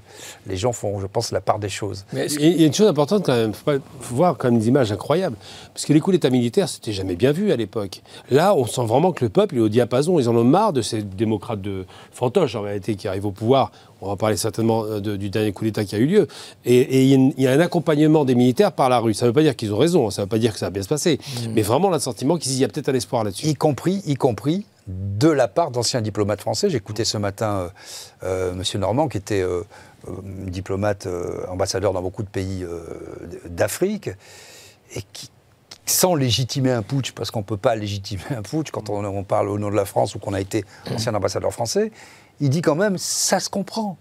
les gens font, je pense, la part des choses. Mais il y a une chose importante quand même, il faut voir quand même des images incroyables. Parce que les coups d'État militaires, c'était jamais bien vu à l'époque. Là, on sent vraiment que le peuple est au diapason. Ils en ont marre de ces démocrates de fantoche, en réalité, qui arrivent au pouvoir. On va parler certainement euh, du dernier coup d'État qui a eu lieu. Et, il y a un accompagnement des militaires par la rue. Ça ne veut pas dire qu'ils ont raison, ça ne veut pas dire que ça va bien se passer. Mmh. Mais vraiment, on a le sentiment qu'il y a peut-être un espoir là-dessus. Y compris, y compris de la part d'anciens diplomates français. J'écoutais ce matin euh, euh, M. Normand, qui était euh, diplomate, ambassadeur dans beaucoup de pays d'Afrique, et qui, sans légitimer un putsch, parce qu'on ne peut pas légitimer un putsch quand on, parle au nom de la France ou qu'on a été ancien ambassadeur français, il dit quand même, ça se comprend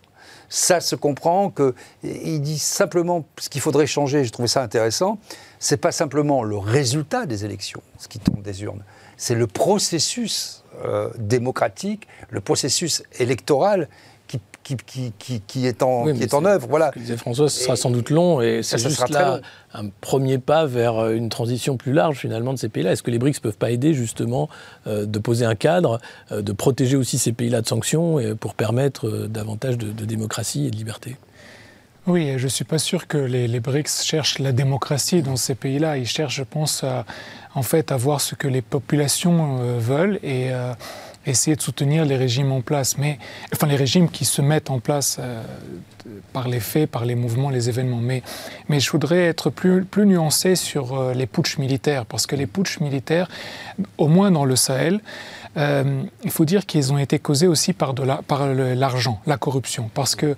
ça se comprend que il dit simplement ce qu'il faudrait changer. J'ai trouvé ça intéressant. C'est pas simplement le résultat des élections, ce qui tombe des urnes, c'est le processus euh, démocratique, le processus électoral qui, qui, qui, qui est, en, qui est, en œuvre. Voilà. Ce François, ce sera sans doute long et c'est juste là un premier pas vers euh, une transition plus large finalement de ces pays-là. Est-ce que les BRICS ne peuvent pas aider justement euh, de poser un cadre, de protéger aussi ces pays-là de sanctions et pour permettre davantage de, de démocratie et de liberté? Oui, je ne suis pas sûr que les, BRICS cherchent la démocratie dans ces pays-là. Ils cherchent, je pense, à, en fait, à voir ce que les populations euh, veulent et euh, essayer de soutenir les régimes en place. Mais, enfin, les régimes qui se mettent en place euh, par les faits, par les mouvements, les événements. Mais, mais je voudrais être plus, plus nuancé sur les putschs militaires, parce que les putschs militaires, au moins dans le Sahel, il faut dire qu'ils ont été causés aussi par, l'argent, la corruption, parce que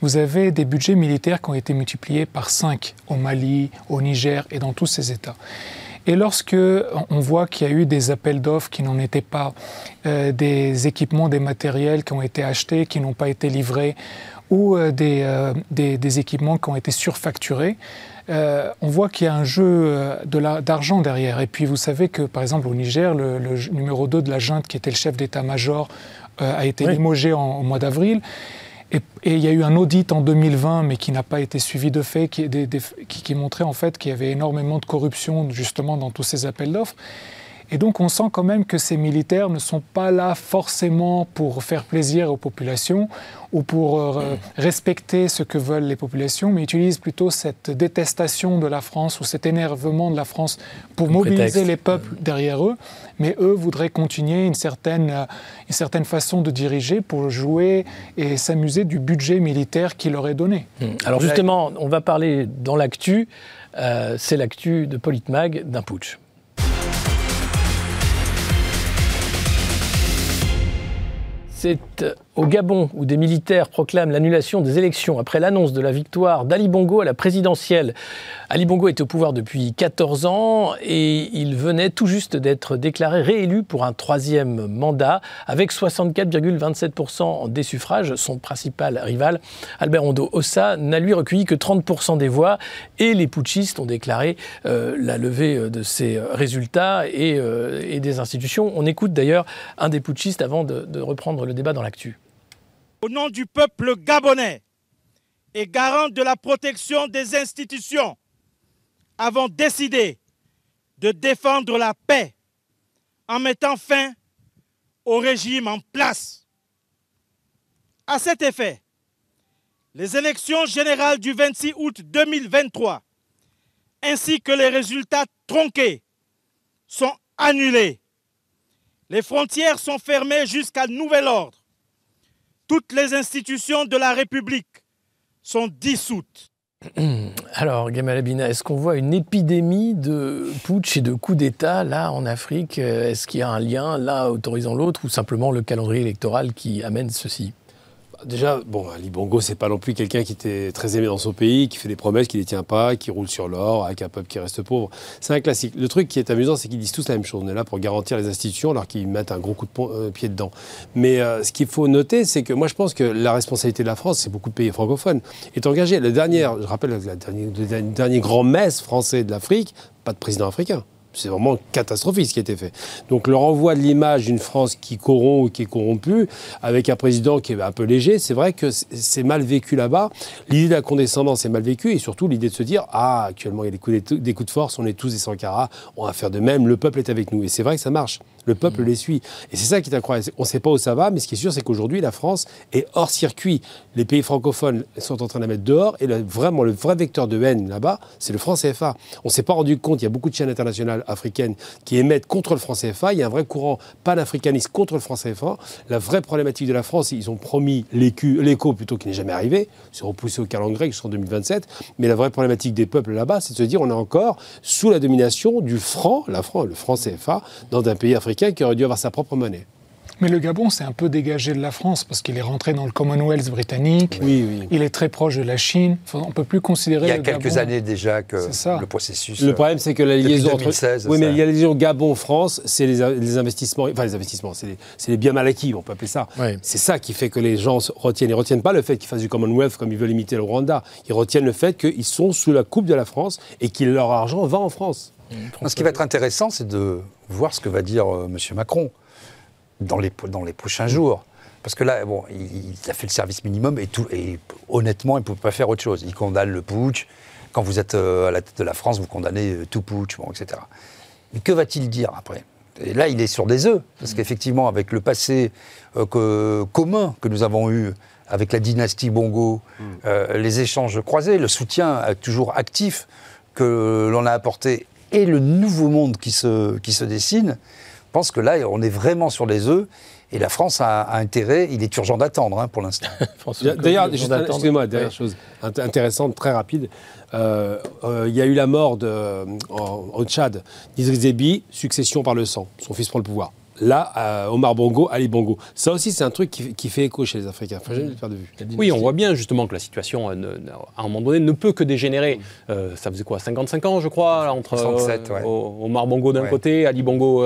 vous avez des budgets militaires qui ont été multipliés par 5 au Mali, au Niger et dans tous ces États. Et lorsque on voit qu'il y a eu des appels d'offres qui n'en étaient pas, euh, des équipements, des matériels qui ont été achetés, qui n'ont pas été livrés, ou des, des, équipements qui ont été surfacturés. On voit qu'il y a un jeu d'argent derrière. Et puis vous savez que, par exemple, au Niger, le, numéro 2 de la junte, qui était le chef d'état-major, a été limogé en, au mois d'avril. Et, il y a eu un audit en 2020, mais qui n'a pas été suivi de fait, qui, qui montrait en fait qu'il y avait énormément de corruption justement dans tous ces appels d'offres. Et donc on sent quand même que ces militaires ne sont pas là forcément pour faire plaisir aux populations ou pour euh, respecter ce que veulent les populations, mais utilisent plutôt cette détestation de la France ou cet énervement de la France pour mobiliser les peuples derrière eux. Mais eux voudraient continuer une certaine, euh, une certaine façon de diriger pour jouer et s'amuser du budget militaire qui leur est donné. Mmh. Alors justement, on va parler dans l'actu, euh, c'est l'actu de Politmag d'un putsch. C'est au Gabon, où des militaires proclament l'annulation des élections après l'annonce de la victoire d'Ali Bongo à la présidentielle. Ali Bongo était au pouvoir depuis 14 ans et il venait tout juste d'être déclaré réélu pour un troisième mandat avec 64,27% des suffrages. Son principal rival, Albert Ondo Ossa, n'a lui recueilli que 30% des voix et les putschistes ont déclaré euh, la levée de ces résultats euh, et, des institutions. On écoute d'ailleurs un des putschistes avant de reprendre le débat dans l'actu au nom du peuple gabonais et garant de la protection des institutions, avons décidé de défendre la paix en mettant fin au régime en place. À cet effet, les élections générales du 26 août 2023 ainsi que les résultats tronqués sont annulés. Les frontières sont fermées jusqu'à nouvel ordre. Toutes les institutions de la République sont dissoutes. Alors, Gamal Abina, est-ce qu'on voit une épidémie de putsch et de coups d'État là en Afrique? Est-ce qu'il y a un lien là autorisant l'autre ou simplement le calendrier électoral qui amène ceci? Déjà, bon, Ali Bongo, c'est pas non plus quelqu'un qui était très aimé dans son pays, qui fait des promesses qui ne tient pas, qui roule sur l'or, avec un peuple qui reste pauvre. C'est un classique. Le truc qui est amusant, c'est qu'ils disent tous la même chose. On est là pour garantir les institutions, alors qu'ils mettent un gros coup de euh, pied dedans. Mais euh, ce qu'il faut noter, c'est que moi, je pense que la responsabilité de la France, c'est beaucoup de pays francophones, est engagée. La dernière, je rappelle, le dernier grand messe français de l'Afrique, pas de président africain c'est vraiment catastrophique ce qui a été fait. Donc le renvoi de l'image d'une France qui corrompt ou qui est corrompue, avec un président qui est un peu léger, c'est vrai que c'est mal vécu là-bas. L'idée de la condescendance est mal vécue et surtout l'idée de se dire ah actuellement il y a des coups, de force, on est tous des sans carats, on va faire de même, le peuple est avec nous. Et c'est vrai que ça marche. Le peuple mmh. les suit. Et c'est ça qui est incroyable. On ne sait pas où ça va, mais ce qui est sûr, c'est qu'aujourd'hui, la France est hors circuit. Les pays francophones sont en train de la mettre dehors. Et vraiment, le vrai vecteur de haine là-bas, c'est le franc CFA. On ne s'est pas rendu compte, il y a beaucoup de chaînes internationales africaines qui émettent contre le franc CFA. Il y a un vrai courant panafricaniste contre le franc CFA. La vraie problématique de la France, ils ont promis l'écho plutôt qui n'est jamais arrivé. C'est repoussé au calendrier jusqu'en 2027. Mais la vraie problématique des peuples là-bas, c'est de se dire on est encore sous la domination du franc, la franc, le franc CFA, dans un pays africain qui aurait dû avoir sa propre monnaie. Mais le Gabon s'est un peu dégagé de la France parce qu'il est rentré dans le Commonwealth britannique. Oui, oui. Il est très proche de la Chine. on ne peut plus considérer. Il y a quelques années déjà que le processus. Le problème, c'est que la liaison entre. Oui, mais il y a la liaison Gabon-France, c'est les, investissements. Enfin, les investissements, c'est les, biens mal acquis, on peut appeler ça. C'est ça qui fait que les gens retiennent. Ils ne retiennent pas le fait qu'ils fassent du Commonwealth comme ils veulent imiter le Rwanda. Ils retiennent le fait qu'ils sont sous la coupe de la France et que leur argent va en France. Ce qui va être intéressant, c'est de voir ce que va dire euh, M. Macron dans les, dans les prochains jours. Parce que là, bon, il, a fait le service minimum et, tout, et honnêtement, il ne peut pas faire autre chose. Il condamne le putsch. Quand vous êtes euh, à la tête de la France, vous condamnez euh, tout putsch, bon, etc. Mais que va-t-il dire après? Et là, il est sur des œufs, parce mm. qu'effectivement, avec le passé que, commun que nous avons eu avec la dynastie Bongo, mm. les échanges croisés, le soutien toujours actif que l'on a apporté et le nouveau monde qui se, qui se dessine, je pense que là, on est vraiment sur les œufs. Et la France a, intérêt, il est urgent d'attendre hein, pour l'instant. D'ailleurs, excusez-moi, dernière chose intéressante, très rapide. Euh, euh, il y a eu la mort de, au Tchad d'Idriss Déby, succession par le sang. Son fils prend le pouvoir là, euh, Omar Bongo, Ali Bongo. Ça aussi, c'est un truc qui, fait écho chez les Africains. Faut jamais le faire de vue. Oui, on voit bien justement que la situation, euh, à un moment donné, ne peut que dégénérer. Euh, ça faisait quoi 55 ans, je crois, entre Omar Bongo d'un côté, Ali Bongo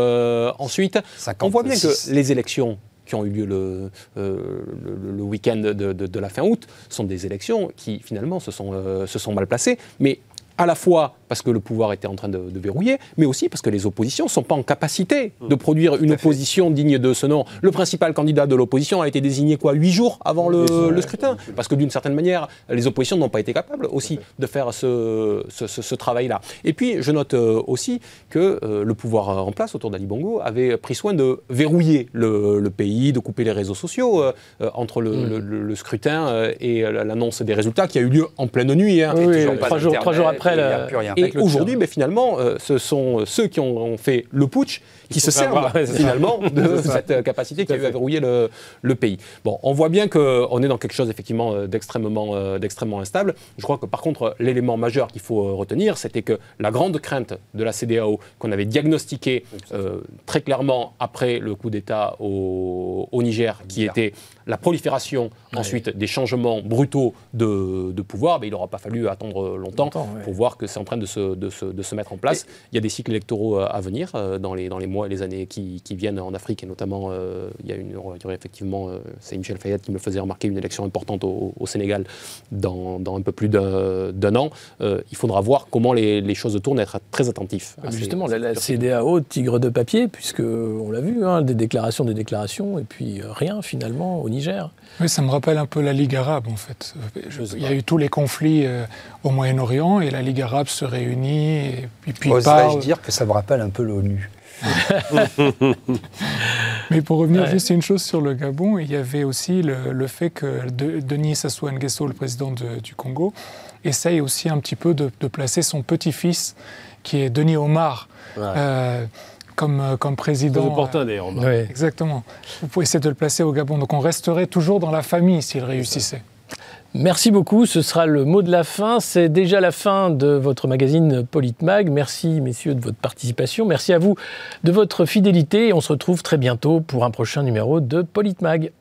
ensuite. on voit bien que les élections qui ont eu lieu le, le, week-end de, de, la fin août sont des élections qui finalement se sont, se sont mal placées. Mais à la fois parce que le pouvoir était en train de, verrouiller, mais aussi parce que les oppositions ne sont pas en capacité de mmh. produire une opposition digne de ce nom. Le principal candidat de l'opposition a été désigné quoi Huit jours avant le, scrutin Parce que d'une certaine manière, les oppositions n'ont pas été capables aussi de faire ce, ce, travail-là. Et puis, je note euh, aussi que euh, le pouvoir en place autour d'Ali Bongo avait pris soin de verrouiller le, pays, de couper les réseaux sociaux euh, entre mmh. le, scrutin et l'annonce des résultats qui a eu lieu en pleine nuit. Hein, trois, jours, trois jours après. Et aujourd'hui, mais finalement, euh, ce sont ceux qui ont fait le putsch qui se servent finalement de cette euh, capacité qui a eu à verrouiller le, pays. Bon, on voit bien qu'on est dans quelque chose effectivement euh, d'extrêmement euh, d'extrêmement instable. Je crois que par contre, l'élément majeur qu'il faut retenir, c'était que la grande crainte de la CDAO qu'on avait diagnostiquée très clairement après le coup d'État au, Niger, qui était la prolifération ensuite des changements brutaux de, pouvoir, ben, il n'aura pas fallu attendre longtemps, pour voir que c'est en train de se, de, se, mettre en place. il y a des cycles électoraux à venir dans, les, dans les mois et les années qui, viennent en Afrique, et notamment, euh, il, y a une, il y aurait effectivement, euh, c'est Michel Fayette qui me faisait remarquer une élection importante au, Sénégal dans, un peu plus d'un an. Euh, il faudra voir comment les, choses tournent, être très attentif. Justement, la, CDAO, tigre de papier, puisque on l'a vu, hein, des déclarations, des déclarations, et puis rien finalement au Niger. Oui, ça me rappelle un peu la Ligue arabe en fait. il y a eu tous les conflits au Moyen-Orient et la Ligue arabe se réunit et, puis Oserais-je dire que ça me rappelle un peu l'ONU? Mais pour revenir juste une chose sur le Gabon, il y avait aussi le, fait que Denis Sassou Nguesso, le président du Congo, essaye aussi un petit peu de, placer son petit-fils, qui est Denis Omar. Euh, comme, euh, comme président. Très opportun d'ailleurs. Exactement. Vous pouvez essayer de le placer au Gabon. Donc on resterait toujours dans la famille s'il réussissait. Merci beaucoup, ce sera le mot de la fin. C'est déjà la fin de votre magazine Politmag. Merci messieurs de votre participation. Merci à vous de votre fidélité et on se retrouve très bientôt pour un prochain numéro de Politmag.